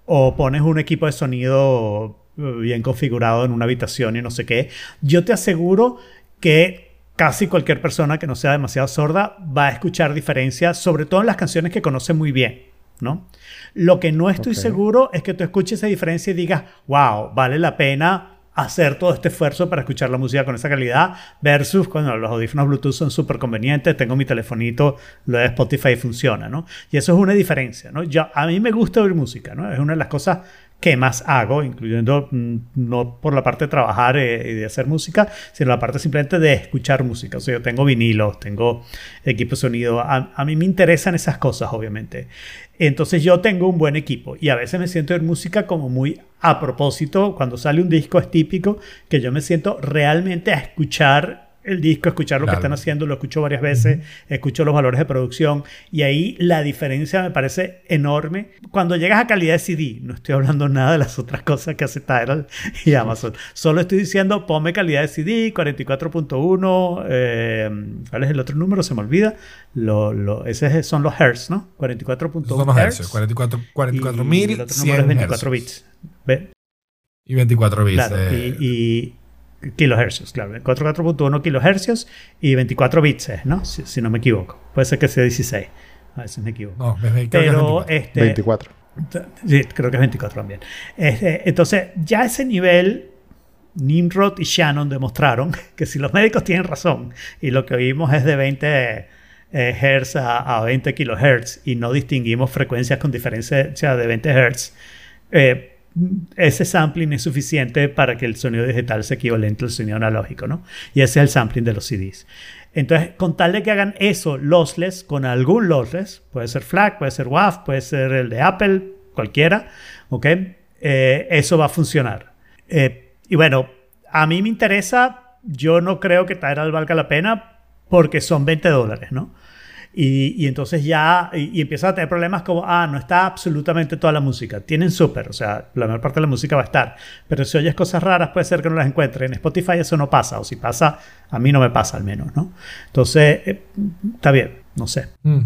D: o pones un equipo de sonido eh, bien configurado en una habitación y no sé qué, yo te aseguro que casi cualquier persona que no sea demasiado sorda va a escuchar diferencia, sobre todo en las canciones que conoce muy bien, ¿no? Lo que no estoy seguro es que tú escuches esa diferencia y digas, wow, vale la pena hacer todo este esfuerzo para escuchar la música con esa calidad versus cuando los audífonos Bluetooth son súper convenientes, tengo mi telefonito, lo de Spotify funciona, ¿no? Y eso es una diferencia, ¿no? Yo, a mí me gusta oír música, ¿no? Es una de las cosas que más hago, incluyendo mm, no por la parte de trabajar eh, y de hacer música, sino la parte simplemente de escuchar música. O sea, yo tengo vinilos, tengo equipo de sonido. A, a mí me interesan esas cosas, obviamente. Entonces yo tengo un buen equipo y a veces me siento en música como muy a propósito. Cuando sale un disco es típico que yo me siento realmente a escuchar el disco, escuchar lo
B: Claro.
D: que están haciendo, lo escucho varias veces, escucho los valores de producción y ahí la diferencia me parece enorme. Cuando llegas a calidad de CD, no estoy hablando nada de las otras cosas que hace Tidal y Amazon, solo estoy diciendo ponme calidad de CD, 44.1, eh, ¿cuál es el otro número? Se me olvida. Lo, lo, esos son los hertz, ¿no? 44.1
B: Esos son los
D: hertz.
B: 44
D: y
B: 44.000,
D: el otro número es 24
B: hercios.
D: bits. ¿Ve?
B: Y 24 bits.
D: Claro,
B: eh,
D: y, y kilohercios, claro. 44.1 kilohercios y 24 bits, ¿no? Si, si no me equivoco. Puede ser que sea 16. A veces me equivoco.
B: No, que es
D: Pero
B: 24.
D: este,
C: 24.
D: Sí, creo que es 24 también. Este, entonces, ya a ese nivel, Nimrod y Shannon demostraron que si los médicos tienen razón y lo que oímos es de 20 eh, Hz a, a 20 kHz y no distinguimos frecuencias con diferencia de 20 Hz, eh, ese sampling es suficiente para que el sonido digital sea equivalente al sonido analógico, ¿no? Y ese es el sampling de los CDs. Entonces, con tal de que hagan eso lossless, con algún lossless, puede ser FLAC, puede ser WAV, puede ser el de Apple, cualquiera, ¿ok? Eh, eso va a funcionar. Eh, y bueno, a mí me interesa, yo no creo que Tidal valga la pena porque son 20 dólares, ¿no? Y, entonces ya, y, empiezas a tener problemas como, ah, no está absolutamente toda la música. Tienen súper, o sea, la mayor parte de la música va a estar. Pero si oyes cosas raras, puede ser que no las encuentres. En Spotify eso no pasa, o si pasa, a mí no me pasa al menos, ¿no? Entonces, eh, está bien, no sé.
B: Mm.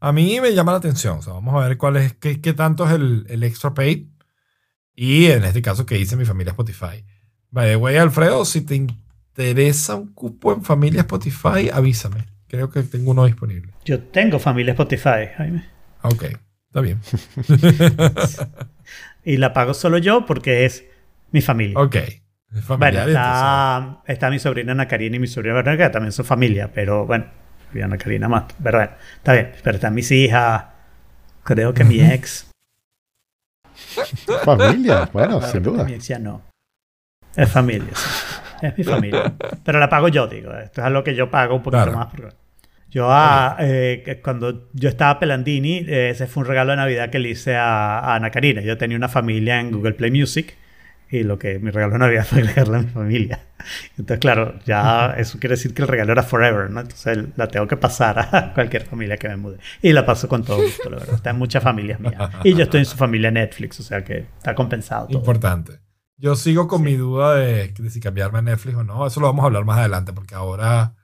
B: A mí me llama la atención. O sea, vamos a ver cuál es, qué, qué tanto es el, el extra paid. Y en este caso, que dice mi familia Spotify. By the way, Alfredo, si te interesa un cupo en familia Spotify, avísame. Creo que tengo uno disponible.
D: Yo tengo familia Spotify, Jaime.
B: Ok, está bien.
D: Y la pago solo yo porque es mi familia.
B: Ok.
D: Bueno, está, está mi sobrina Ana Karina y mi sobrina Verónica, que también son familia, pero bueno, y Ana Karina más, pero bueno, está bien, pero están mis hijas, creo que mi ex,
C: Familia, bueno,
D: claro,
C: sin duda.
D: mi ex ya no, es familia, sí. es mi familia, pero la pago yo, digo, esto es algo que yo pago un poquito
B: Claro.
D: más. porque- yo, ah, eh, cuando yo estaba Pelandini, eh, ese fue un regalo de Navidad que le hice a, a Ana Karina. Yo tenía una familia en Google Play Music y lo que mi regalo de Navidad fue agregarla a mi familia. Entonces, claro, ya eso quiere decir que el regalo era forever, ¿no? Entonces la tengo que pasar a cualquier familia que me mude. Y la paso con todo gusto, la verdad. Está en muchas familias mías. Y yo estoy en su familia Netflix, o sea que está compensado todo.
B: Importante. Yo sigo con mi duda de, de si cambiarme a Netflix o no. Eso lo vamos a hablar más adelante porque ahora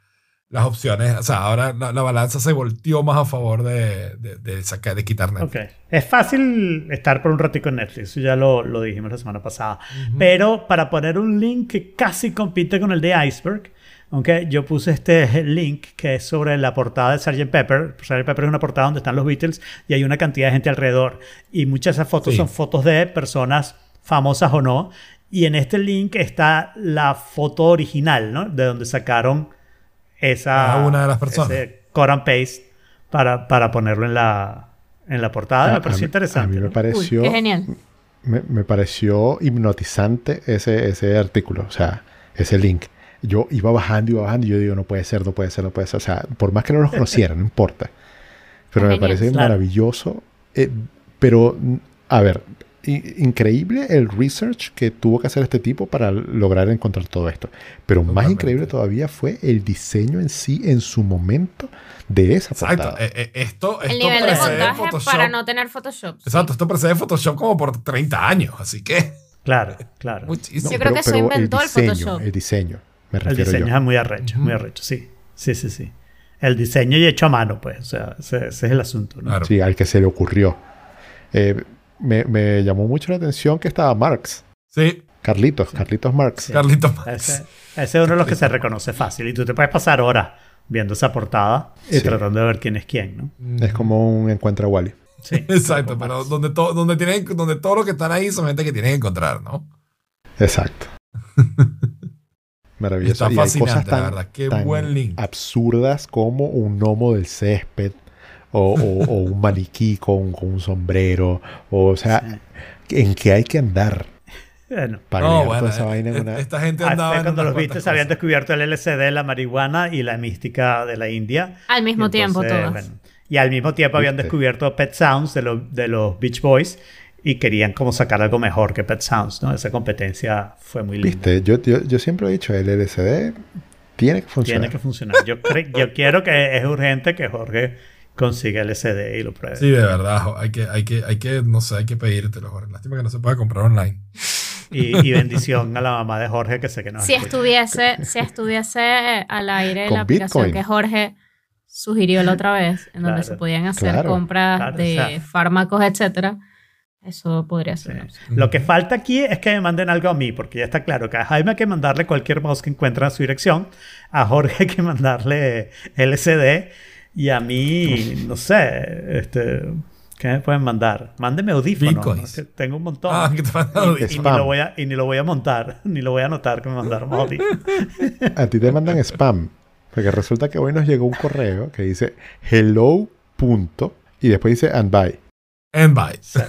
B: las opciones, o sea, ahora la, la balanza se volteó más a favor de, de, de sacar, de quitar Netflix.
D: Ok. Es fácil estar por un ratico en Netflix, eso ya lo, lo dijimos la semana pasada. Pero para poner un link que casi compite con el de Iceberg, aunque yo puse este link que es sobre la portada de Sgt. Pepper. Sgt. Pepper es una portada donde están los Beatles y hay una cantidad de gente alrededor. Y muchas de esas fotos
B: Sí.
D: son fotos de personas famosas o no. Y en este link está la foto original, ¿no? De donde sacaron esa
B: una de las personas.
D: ese cut and paste para, para ponerlo en la, en la portada.
C: A-
D: me pareció
C: a mí-
D: interesante.
C: A mí me
D: ¿no?
C: pareció,
E: Uy, qué genial.
C: me, me pareció hipnotizante ese, ese artículo, o sea, ese link. Yo iba bajando, iba bajando y yo digo, no puede ser, no puede ser, no puede ser. O sea, por más que no los conociera, no importa. Pero me
E: Genial,
C: parece
D: claro.
C: maravilloso. eh, pero, a ver, increíble el research que tuvo que hacer este tipo para lograr encontrar todo esto. Pero más
B: Totalmente.
C: increíble todavía fue el diseño en sí, en su momento, de esa
B: Exacto.
C: portada.
B: Eh, eh, esto,
E: El
B: esto
E: nivel de
B: precede
E: montaje
B: Photoshop.
E: para no tener Photoshop. sí.
B: Exacto, esto precede Photoshop como por 30 años, así que
D: Claro, claro.
B: muchísimo.
E: Yo creo que eso inventó el
C: diseño,
E: Photoshop.
C: El diseño, me
D: El
C: refiero
D: diseño
C: yo.
D: es muy arrecho, muy arrecho, sí. Sí, sí, sí. El diseño y hecho a mano, pues. O sea, ese, ese es el asunto, ¿no?
B: Claro.
C: Sí, al que se le ocurrió. Eh, me, me llamó mucho la atención que estaba Marx.
B: Sí,
C: Carlitos, Carlitos Marx.
D: Sí.
B: Carlitos Marx.
D: Ese, ese es uno de los que se reconoce fácil. Y tú te puedes pasar horas viendo esa portada y
C: Sí.
D: tratando de ver quién es quién, ¿no?
C: Es como un encuentro a Wally.
D: Sí.
B: Exacto, pero donde, to- donde, tienen, donde todos los que están ahí son gente que tienen que encontrar, ¿no?
C: Exacto. Maravilloso.
B: Está
C: Y hay
B: fascinante,
C: cosas
B: la verdad. Qué
C: tan
B: buen link.
C: absurdas como un gnomo del césped o, o- o un maniquí con, con un sombrero. O, sea, ¿en qué hay que andar
D: Bueno.
C: para
B: bueno,
C: toda esa vaina en
B: eh,
C: una...
B: esta gente andaba
D: cuando los
B: cuantas
D: habían descubierto el LSD, la marihuana y la mística de la India.
E: Al mismo
D: Y
E: tiempo
D: entonces,
E: todos.
D: bueno, y al mismo tiempo habían
C: ¿Viste?
D: descubierto Pet Sounds de, lo- de los Beach Boys y querían como sacar algo mejor que Pet Sounds, ¿no? Esa competencia fue muy linda.
C: Viste, yo, yo, yo siempre he dicho, el LSD tiene que funcionar.
D: Tiene que funcionar. Yo, yo quiero que es urgente que Jorge consiga el SD y lo pruebe.
B: Sí, de verdad. Hay que, hay que, hay que, no sé, hay que pedírtelo, Jorge. Lástima que no se pueda comprar online.
D: Y, y bendición a la mamá de Jorge que sé que nos
E: Si
D: escucha.
E: estuviese, si estuviese al aire
C: Con
E: la aplicación
C: Bitcoin.
E: que Jorge sugirió la otra vez, en donde
D: Claro,
E: se podían hacer
C: claro,
E: compras
D: claro,
E: de
D: o sea.
E: fármacos, etcétera, eso podría
D: Sí.
E: ser. una opción.
D: Lo que falta aquí es que me manden algo a mí, porque ya está claro que a Jaime hay que mandarle cualquier mouse que encuentre a su dirección, a Jorge hay que mandarle LCD y a mí, no sé, este, ¿qué me pueden mandar? Mándeme audífonos, ¿no? Tengo un montón.
B: Ah, que te mandan
D: y, y ni
C: Spam.
D: lo voy a, y ni lo voy a montar, ni lo voy a anotar que me mandaron audífonos.
C: A ti te mandan spam. Porque resulta que hoy nos llegó un correo que dice hello punto y después dice and bye.
B: En bytes.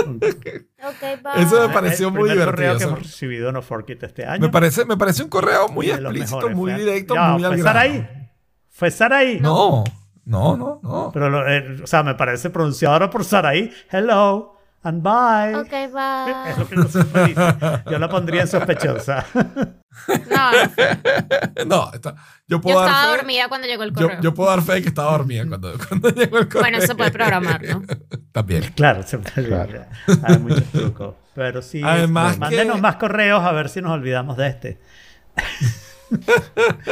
E: Ok, bye.
B: Eso me
D: El
B: pareció muy
D: correo
B: divertido.
D: que hemos recibido en Oforkit este año.
B: Me parece, me parece un correo muy explícito,
D: mejores,
B: muy
D: fue-
B: directo,
D: Ya,
B: muy al
D: ¿Fue
B: grano.
D: Saraí? ¿Fue Saraí?
B: No, no, no, no.
D: Pero, lo- eh, o sea, me parece pronunciado ahora por Saraí. Hello and bye.
E: Ok, bye.
D: Es lo que no se dice. Yo la pondría en sospechosa.
E: No, no.
B: no, está- yo
E: Yo
B: puedo
E: estaba
B: dar fe.
E: dormida cuando llegó el
B: Yo,
E: correo.
B: yo puedo dar fe de que estaba dormida cuando, cuando llegó el correo.
E: Bueno, se puede programar, ¿no?
B: También.
D: Claro, se puede-
C: Claro.
D: hay muchos trucos. Pero sí,
B: Además
D: este, mándenos
B: que-
D: más correos a ver si nos olvidamos de este.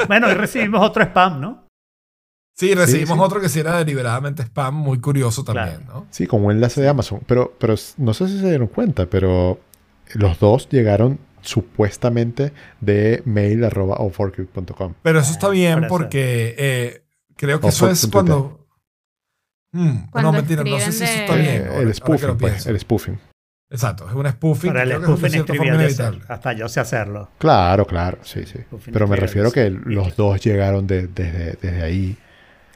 D: bueno, y recibimos otro spam, ¿no?
B: Sí, recibimos
C: sí.
B: otro que sí era deliberadamente spam, muy curioso también, ¿no?
C: Sí, con un enlace de Amazon. Pero, pero no sé si se dieron cuenta, pero los dos llegaron supuestamente de mail arroba oforkit.com.
B: Pero eso está bien
D: Parece.
B: porque eh, creo que
C: O
B: eso es cuando... Mm,
E: Cuando
B: no, mentira, no sé si eso está
E: de-
B: bien.
C: Eh, el spoofing, pues, el spoofing.
B: Exacto, es un spoofing.
D: Para
B: que
D: el
B: creo que es
D: spoofing es trivial de hacer.
B: inevitable.
D: Hasta yo sé hacerlo.
C: Claro, claro, sí, sí.
D: Spoofing
C: Pero me refiero que los dos llegaron de- desde, desde ahí.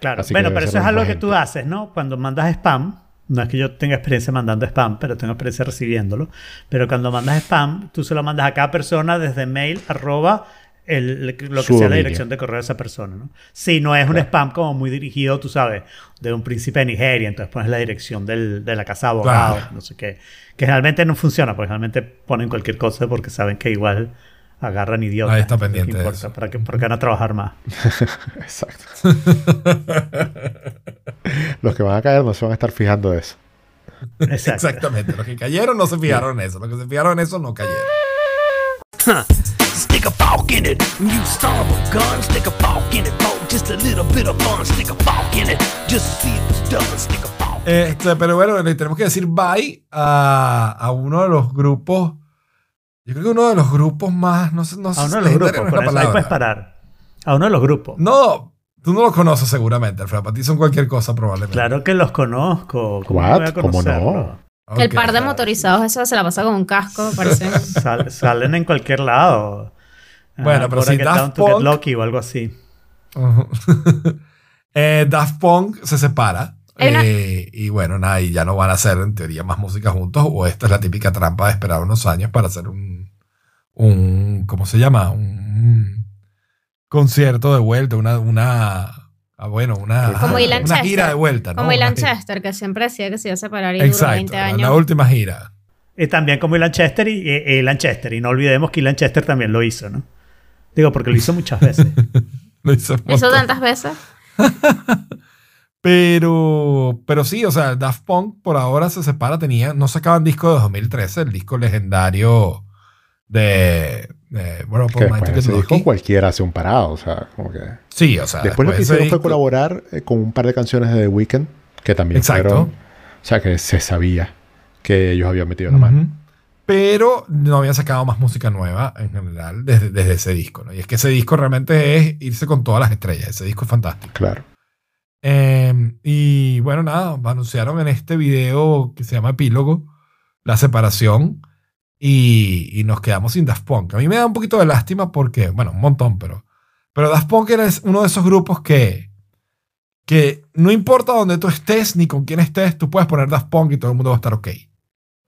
D: Claro,
C: Así
D: bueno, pero eso es algo que tú haces, ¿no? Cuando mandas spam, no es que yo tenga experiencia mandando spam, pero tengo experiencia recibiéndolo. Pero cuando mandas spam, tú se lo mandas a cada persona desde mail arroba el- lo que
C: Su
D: sea la dirección de correo de esa persona, ¿no? Si no es un spam como muy dirigido, tú sabes, de un príncipe de Nigeria, entonces pones la dirección del- de la casa de abogados,
B: Claro.
D: no sé qué. Que generalmente no funciona, porque generalmente ponen cualquier cosa porque saben que igual agarran idiotas.
B: Nadie está
D: entonces, ¿qué
B: pendiente de
D: importa? ¿Para qué, ¿Por qué van a trabajar más?
C: Exacto. los que van a caer no se van a estar fijando de eso.
D: Exacto.
B: Exactamente. Los que cayeron no se fijaron en eso. Los que se fijaron en eso no cayeron.
A: Stick a fork in it. You of a gun. Stick a fork in it just a little bit of fun. Stick a fork in it. Just see if it's done. Stick a fork.
B: Este, pero bueno, le tenemos que decir bye a, a uno de los grupos. Yo creo que uno de los grupos más. No sé, no sé
D: A uno
B: si
D: de los grupos, con eso ahí puedes parar. A uno de los grupos.
B: No, tú no lo conoces seguramente, Alfredo. Para ti son cualquier cosa probablemente.
D: Claro que los conozco. ¿Cómo
C: What?
D: no
C: ¿Cómo no?
E: el par de motorizados, eso se la pasa con un casco, parece.
D: Sal- salen en cualquier lado.
B: Bueno,
D: Ah,
B: pero si Daft
D: Down to Get
B: Punk-
D: Lucky o algo así.
B: Eh, Daft Punk se separa.
E: Una-
B: eh, y bueno, nada, y ya no van a hacer en teoría más música juntos. O esta es la típica trampa de esperar unos años para hacer un. Un ¿Cómo se llama? Un concierto de vuelta. Una. una ah, bueno, una,
C: Como
B: una gira de vuelta. ¿no?
E: Como Ilan
B: Una gira.
E: Chester, que siempre decía que se iba a separar y duró
B: Exacto,
E: 20
B: la-
E: años.
B: la última gira.
D: Y también como Ilan Chester y, Ilan Chester. Y no olvidemos que Ilan Chester también lo hizo, ¿no? Digo, porque lo hizo muchas veces.
B: Lo hizo montón.
E: tantas veces.
B: Pero, pero sí, o sea, Daft Punk por ahora se separa, tenía, no sacaban disco de 2013, el disco legendario de, bueno,
C: Que
B: por
C: después
B: Mighty
C: de ese
B: Get
C: disco
B: Lucky.
C: cualquiera hace un parado. O sea, como que...
B: Sí, o sea,
C: Después lo que hicieron fue colaborar eh, con un par de canciones de The Weeknd, que también
B: Exacto.
C: fueron... O sea, que se sabía que ellos habían metido la mano.
B: Pero no habían sacado más música nueva en general desde, desde ese disco, ¿no? Y es que ese disco realmente es irse con todas las estrellas, ese disco es fantástico.
C: Claro.
B: Eh, y bueno, nada, anunciaron en este video que se llama Epílogo la separación y, y nos quedamos sin Daft Punk. A mí me da un poquito de lástima porque, bueno, un montón, pero, pero Daft Punk era uno de esos grupos que, que no importa dónde tú estés ni con quién estés, tú puedes poner Daft Punk y todo el mundo va a estar ok.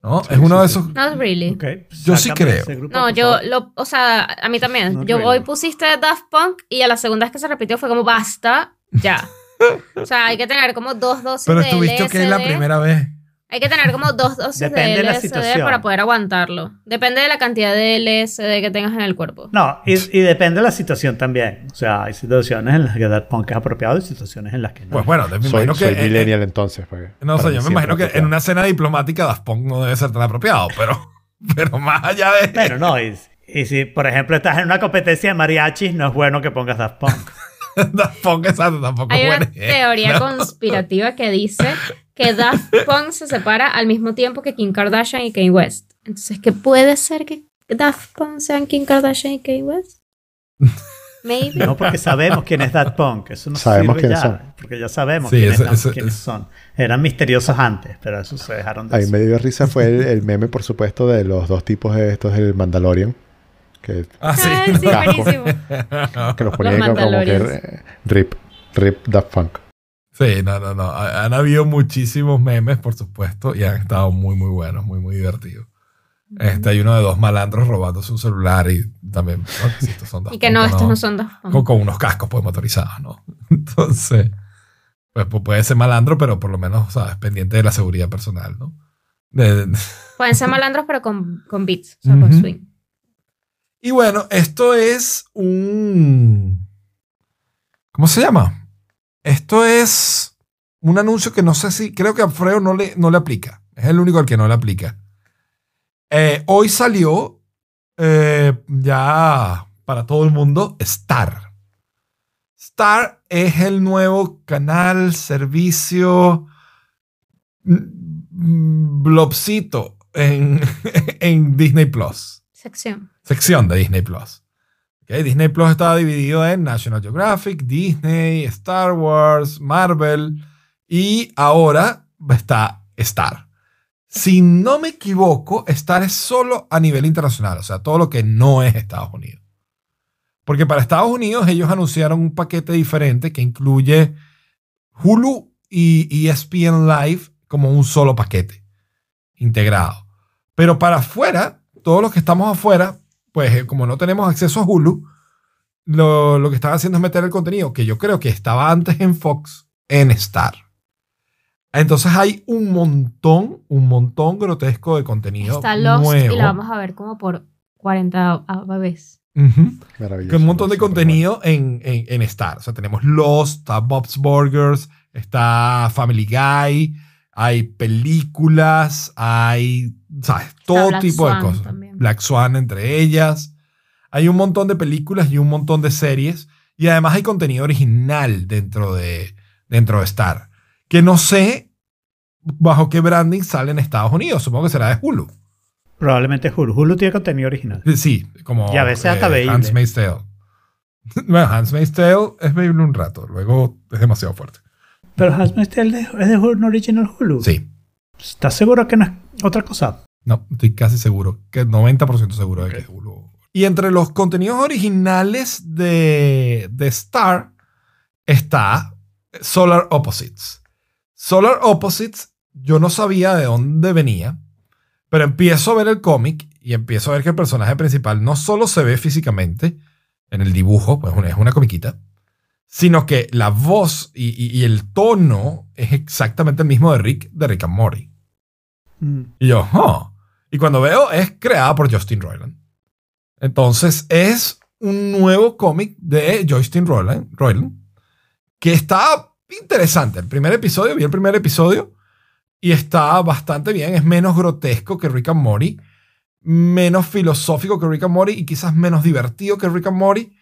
B: ¿No?
C: Sí,
B: es uno
C: sí,
B: de esos...
E: Not really.
D: Ok,
B: Yo sí creo.
D: grupo,
E: No, yo, lo, o sea, a mí también.
D: Not
E: yo
D: really.
E: hoy pusiste Daft Punk y a la segunda vez que se repitió fue como basta, ya. o sea, hay que tener como dos dosis
B: Pero
E: de
B: estuviste ok la
E: LSD.
B: primera vez.
E: Hay que tener como dos dosis
D: Depende de
E: de
D: la
E: LSD
D: situación.
E: para poder aguantarlo. Depende de la cantidad de LSD que tengas en el cuerpo.
D: No, y, y depende de la situación también. O sea, hay situaciones en las que Daft Punk es apropiado y situaciones en las que no.
B: Pues bueno, me
C: Soy,
B: imagino
C: soy
B: que... eh,
C: millennial entonces. pues,
B: No sé, yo me imagino que en una cena diplomática Daft Punk no debe ser tan apropiado, pero, pero más allá de...
D: Bueno, no, y, y si por ejemplo estás en una competencia de mariachis, no es bueno que pongas Daft Punk.
B: Daft Punk exacto, tampoco
E: Hay
B: es
E: una teoría
B: No.
E: conspirativa que dice que Daft Punk se separa al mismo tiempo que Kim Kardashian y Kanye West. Entonces, ¿qué puede ser que Daft Punk sean Kim Kardashian y Kanye West? Maybe.
D: No porque sabemos quién es Daft Punk. Eso no
C: Sabemos quiénes
D: ya,
C: son.
D: Porque ya sabemos
B: Sí,
D: quiénes,
B: eso-
D: quiénes
B: eso-
D: son. Eran misteriosos antes, pero eso se dejaron de
C: A mí
D: decir.
C: me dio risa fue el, el meme, por supuesto, de los dos tipos de estos del Mandalorian. Que,
B: Ah, sí.
E: Ah, sí,
C: Casco.
E: buenísimo.
C: que los ponían como, como que rip, rip Daft Punk.
B: Sí, no, no, no. Ha- Han habido muchísimos memes, por supuesto, y han estado muy, muy buenos, muy, muy divertidos. Este, hay uno de dos malandros robándose un celular y también, ¿no? Si estos son Daft
E: Y que
B: Punk
E: no, estos no son Daft
B: con, con unos cascos pues motorizados, ¿no? Entonces, pues, pues puede ser malandro, pero por lo menos, ¿sabes? Pendiente de la seguridad personal, ¿no? De- de-
E: Pueden ser malandros, pero con, con beats, o sea, con
B: Ujú.
E: swing.
B: Y bueno, esto es un... ¿Cómo se llama? Esto es un anuncio que no sé si... Creo que a Freo no le, no le aplica. Es el único al que no le aplica. Eh, hoy salió eh, ya para todo el mundo Star. Star es el nuevo canal, servicio, mm, mm, blobcito en, en Disney Plus.
E: Sección.
B: Sección de Disney Plus. Disney Plus estaba dividido en National Geographic, Disney, Star Wars, Marvel y ahora está Star. Si no me equivoco, Star es solo a nivel internacional, o sea, todo lo que no es Estados Unidos. Porque para Estados Unidos ellos anunciaron un paquete diferente que incluye Hulu y ESPN Live como un solo paquete integrado. Pero para afuera, todos los que estamos afuera, pues eh, como no tenemos acceso a Hulu, lo, lo que están haciendo es meter el contenido que yo creo que estaba antes en Fox en Star. Entonces hay un montón, un montón grotesco de contenido
E: Está Lost
B: nuevo.
E: y la vamos a ver como por 40 veces.
C: Maravilloso.
B: Que un montón de contenido en, en, en Star. O sea, tenemos Lost, está Bob's Burgers, está Family Guy, hay películas, hay, ¿sabes? Todo
E: Black
B: tipo de cosas.
E: también.
B: Black Swan entre ellas. Hay un montón de películas y un montón de series. Y además hay contenido original dentro de, dentro de Star. Que no sé bajo qué branding sale en Estados Unidos. Supongo que será de Hulu.
D: Probablemente Hulu. Hulu tiene contenido original.
B: Sí, como
D: Y a veces hasta veíble.
B: Handmaid's Tale. Bueno, Handmaid's Tale es veíble un rato, luego es demasiado fuerte.
D: Pero Handmaid's Tale es de- es de Hulu, Original Hulu.
B: Sí,
D: ¿Estás seguro que no es otra cosa?
B: No, estoy casi seguro, que 90% seguro de que es Hulu. Y entre los contenidos originales de, de Star está Solar Opposites. Solar Opposites, yo no sabía de dónde venía, pero empiezo a ver el cómic y empiezo a ver que el personaje principal no solo se ve físicamente en el dibujo, pues es una comiquita, sino que la voz y, y- y el tono es exactamente el mismo de Rick, de Rick and Morty.
D: Mm.
B: Y yo, "Huh". Y cuando veo, es creada por Justin Roiland. Entonces, es un nuevo cómic de Justin Roiland, Roiland que está interesante. El primer episodio, vi el primer episodio y está bastante bien. Es menos grotesco que Rick and Morty, menos filosófico que Rick and Morty y quizás menos divertido que Rick and Morty,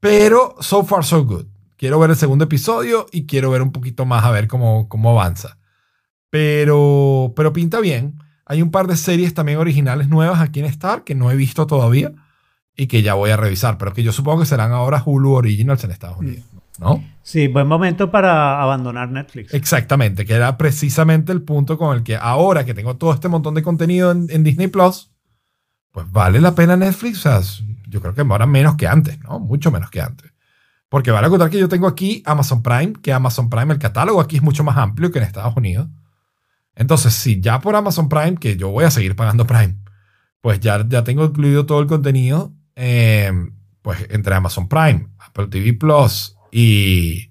B: pero so far so good. Quiero ver el segundo episodio y quiero ver un poquito más a ver cómo, cómo avanza. Pero, pero pinta bien. Hay un par de series también originales nuevas aquí en Star que no he visto todavía y que ya voy a revisar, pero que yo supongo que serán ahora Hulu Originals en Estados Unidos, ¿no?
D: Sí, buen momento para abandonar Netflix.
B: Exactamente, que era precisamente el punto con el que ahora que tengo todo este montón de contenido en, en Disney Plus, pues vale la pena Netflix. O sea, yo creo que ahora menos que antes, ¿no? Mucho menos que antes. Porque vale contar que yo tengo aquí Amazon Prime, que Amazon Prime, el catálogo aquí es mucho más amplio que en Estados Unidos. Entonces, si ya por Amazon Prime, que yo voy a seguir pagando Prime, pues ya, ya tengo incluido todo el contenido, eh, pues entre Amazon Prime, Apple TV Plus y,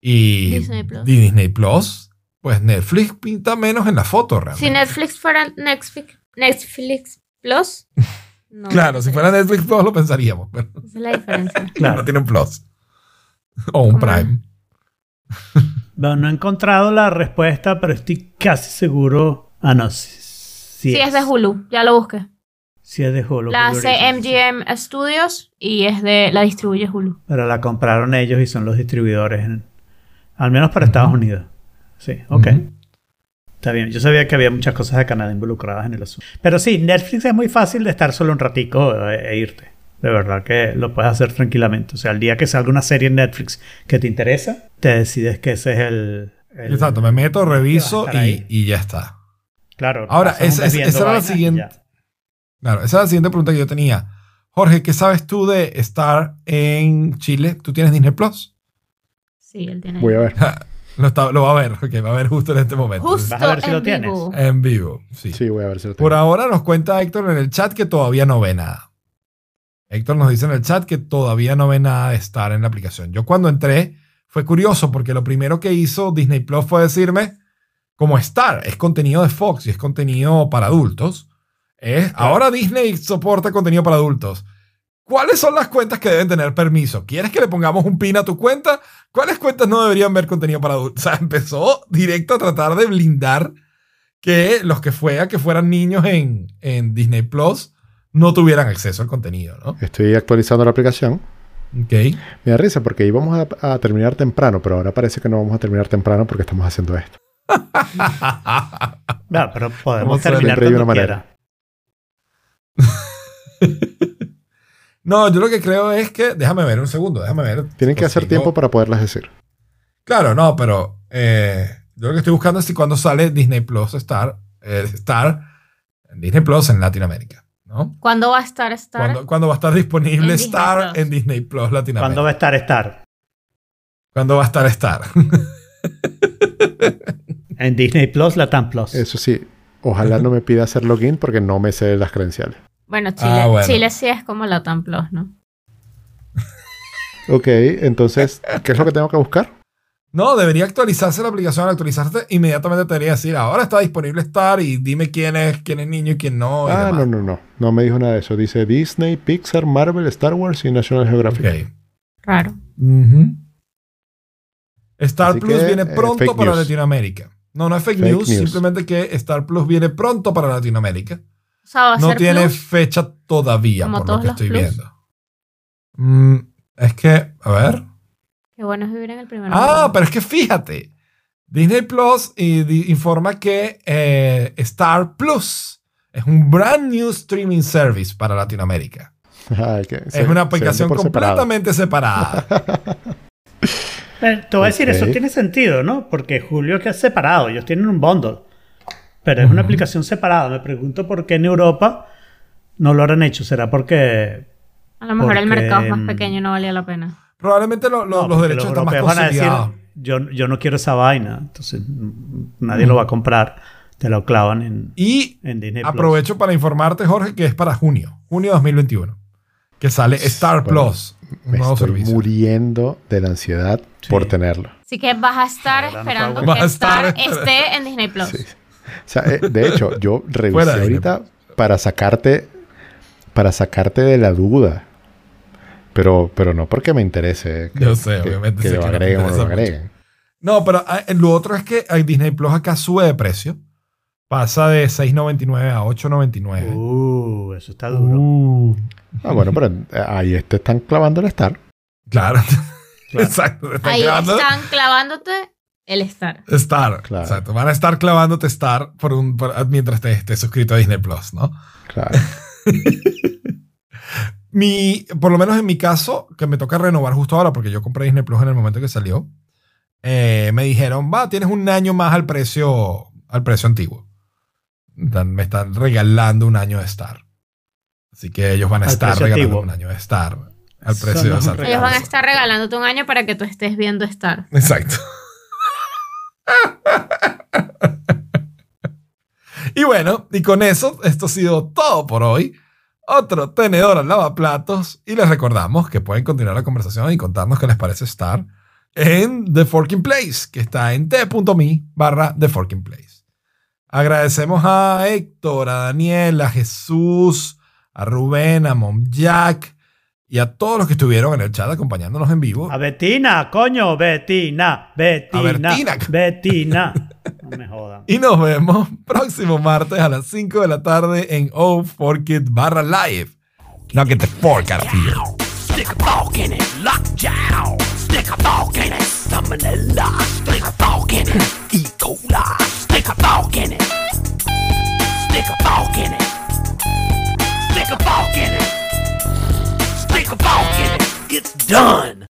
B: y
E: Disney Plus.
B: y Disney Plus, pues Netflix pinta menos en la foto realmente.
E: Si Netflix fuera Netflix, Netflix Plus, no.
B: Claro, si fuera Netflix Plus lo pensaríamos, pero
E: Esa es la diferencia.
B: no
D: Claro.
B: tiene un Plus. O un
E: ¿Cómo?
B: Prime.
D: Bueno, no he encontrado la respuesta, pero estoy casi seguro. Ah, no. Sí, sí
E: Sí, es de Hulu, ya lo busqué.
D: Sí es de Hulu.
E: La
D: Hulu
E: hace
D: sí.
E: MGM Studios y es de la distribuye Hulu.
D: Pero la compraron ellos y son los distribuidores. en- al menos para Estados Unidos. Sí, ok. Está bien. Yo sabía que había muchas cosas de Canadá involucradas en el asunto. Pero sí, Netflix es muy fácil de estar solo un ratico e, e irte. De verdad que lo puedes hacer tranquilamente. O sea, el día que salga una serie en Netflix que te interesa, te decides que ese es el... el-
B: Exacto, me meto, reviso y, y ya está.
D: Claro.
B: Ahora,
D: un
B: esa- era la siguiente. Claro, esa es la siguiente pregunta que yo tenía. Jorge, ¿qué sabes tú de estar en Chile? ¿Tú tienes Disney Plus?
E: Sí, él tiene.
C: Voy a ver.
B: Lo, está- lo va a ver, ok, va a ver justo en este momento.
E: Justo
D: Vas a ver si
E: en
D: lo tienes.
E: vivo.
B: En vivo, sí.
C: Sí, voy a ver si lo tengo.
B: Por ahora nos cuenta Héctor en el chat que todavía no ve nada. Héctor nos dice en el chat que todavía no ve nada de estar en la aplicación. Yo cuando entré fue curioso porque lo primero que hizo Disney Plus fue decirme, como Star es contenido de Fox y es contenido para adultos, ahora Disney soporta contenido para adultos. ¿Cuáles son las cuentas que deben tener permiso? ¿Quieres que le pongamos un pin a tu cuenta? ¿Cuáles cuentas no deberían ver contenido para adultos? O sea, empezó directo a tratar de blindar que los que fueran que fueran niños en, en Disney Plus no tuvieran acceso al contenido, ¿no?
C: Estoy actualizando la aplicación.
B: Ok.
C: Me da risa porque íbamos a, a terminar temprano, pero ahora parece que no vamos a terminar temprano porque estamos haciendo esto.
D: No, pero
B: ¿Cómo
D: podemos terminar cuando
C: una
D: quiera.
B: No, yo lo que creo es que. Déjame ver un segundo, déjame ver.
C: Tienen que hacer tiempo para poderlas decir.
B: Claro, no, pero eh, yo lo que estoy buscando es si cuando sale Disney Plus Star, eh, Star en Disney Plus en Latinoamérica, ¿no?
E: ¿Cuándo va a estar Star?
B: ¿Cuándo, cuándo va a estar disponible
E: En
B: Star
E: Plus.
B: en Disney Plus Latinoamérica?
D: ¿Cuándo va a estar Star?
B: ¿Cuándo va a estar Star?
D: En Disney Plus, Latam Plus.
C: Eso sí, ojalá no me pida hacer login porque no me sé las credenciales.
E: Bueno, Chile,
B: Ah, bueno.
E: Chile sí es como la Tam Plus, ¿no?
C: Ok, entonces, ¿qué es lo que tengo que buscar?
B: No, debería actualizarse la aplicación. Al actualizarse, inmediatamente te debería decir, ahora está disponible Star y dime quién es, quién es niño y quién no. y
C: Ah,
B: demás.
C: no, no, no. No me dijo nada de eso. Dice Disney, Pixar, Marvel, Star Wars y National Geographic.
B: Ok.
E: Raro.
B: Ujú. Star
C: Así
B: Plus
C: que,
B: viene
C: eh,
B: pronto para
C: news.
B: Latinoamérica. No, no es fake,
C: Fake
B: news,
C: news.
B: simplemente que Star Plus viene pronto para Latinoamérica.
E: O sea, va a
B: No
E: ser
B: tiene
E: Plus.
B: fecha todavía,
E: Como
B: por lo que estoy
E: Plus.
B: viendo. Mm, es que, a ver.
E: Qué bueno es vivir en el primer
B: Ah,
E: mundo.
B: pero es que fíjate. Disney Plus y di- informa que eh, Star Plus es un brand new streaming service para Latinoamérica.
C: Ay, que se-
B: es
C: se
B: una aplicación
C: separado.
B: completamente separada.
D: Eh, te voy a decir, eso tiene sentido, ¿no? Porque Julio que es separado, ellos tienen un bundle. Pero es una aplicación separada. Me pregunto por qué en Europa no lo habrán hecho. ¿Será porque
E: A lo mejor el mercado es más pequeño y no valía la pena.
B: Probablemente lo- lo-
D: No,
B: los derechos están más
D: europeos van a decir,
B: consolidados.
D: yo, yo no quiero esa vaina. Entonces mm, nadie lo va a comprar. Te lo clavan en,
B: Y
D: en Disney Plus.
B: aprovecho para informarte, Jorge, que es para junio, junio 2021, que sale Star
C: Bueno,
B: Plus, un
C: Me
B: nuevo
C: estoy
B: servicio.
C: muriendo de la ansiedad
D: Sí.
C: por tenerlo.
E: Así que vas a estar esperando
B: Vas
E: que
B: estar
E: Star
B: esperando.
E: esté en Disney Plus.
C: Sí. O sea, eh, de hecho, yo revisé ahorita para sacarte, para sacarte de la duda. Pero, pero no porque me interese que,
B: Yo sé,
C: que-
B: obviamente
C: que
B: sé
C: lo
B: no
C: agreguen o no lo agreguen.
B: No, pero ah, lo otro es que eh, Disney Plus acá sube de precio. Pasa de 6.99 a 8.99.
D: Uh, eso está duro.
B: Uh,
C: Ah, bueno, pero eh, ahí te están clavando el Star.
B: claro.
D: Claro.
B: Exacto. te están
E: Ahí
B: clavando
E: están clavándote el Star.
B: Star.
C: Claro.
B: Exacto. Van a estar clavándote Star por un, por- mientras te estés suscrito a Disney Plus, ¿no?
C: Claro.
B: Mi, por lo menos en mi caso, que me toca renovar justo ahora, porque yo compré Disney Plus en el momento que salió, eh, me dijeron, va, tienes un año más al precio, al precio antiguo. Me están regalando un año de Star. Así que ellos van a
D: Al
B: estar regalando
D: antiguo.
B: un año de Star. Al
D: Eso
B: precio
D: no
B: de Star.
E: Ellos van a estar regalándote un año para que tú estés viendo Star.
B: Exacto. y bueno, y con eso, esto ha sido todo por hoy. Otro tenedor al lavaplatos. Y les recordamos que pueden continuar la conversación y contarnos qué les parece estar en The Forking Place, que está en t.me barra The Forking Place. Agradecemos a Héctor, a Daniel, a Jesús, a Rubén, a Mom Jack y a todos los que estuvieron en el chat acompañándonos en vivo.
D: A Betina, coño, Betina, Betina,
B: Bertina.
D: Betina. No me jodan.
B: Y nos vemos próximo martes a las 5 de la tarde en Oh Fork It barra live. The fork out of here.
A: Stick a fork in it, lockjaw. Stick a fork in it, salmonella. Stick a fork in it, E. coli. Stick a fork in it. Stick a fork in it. done.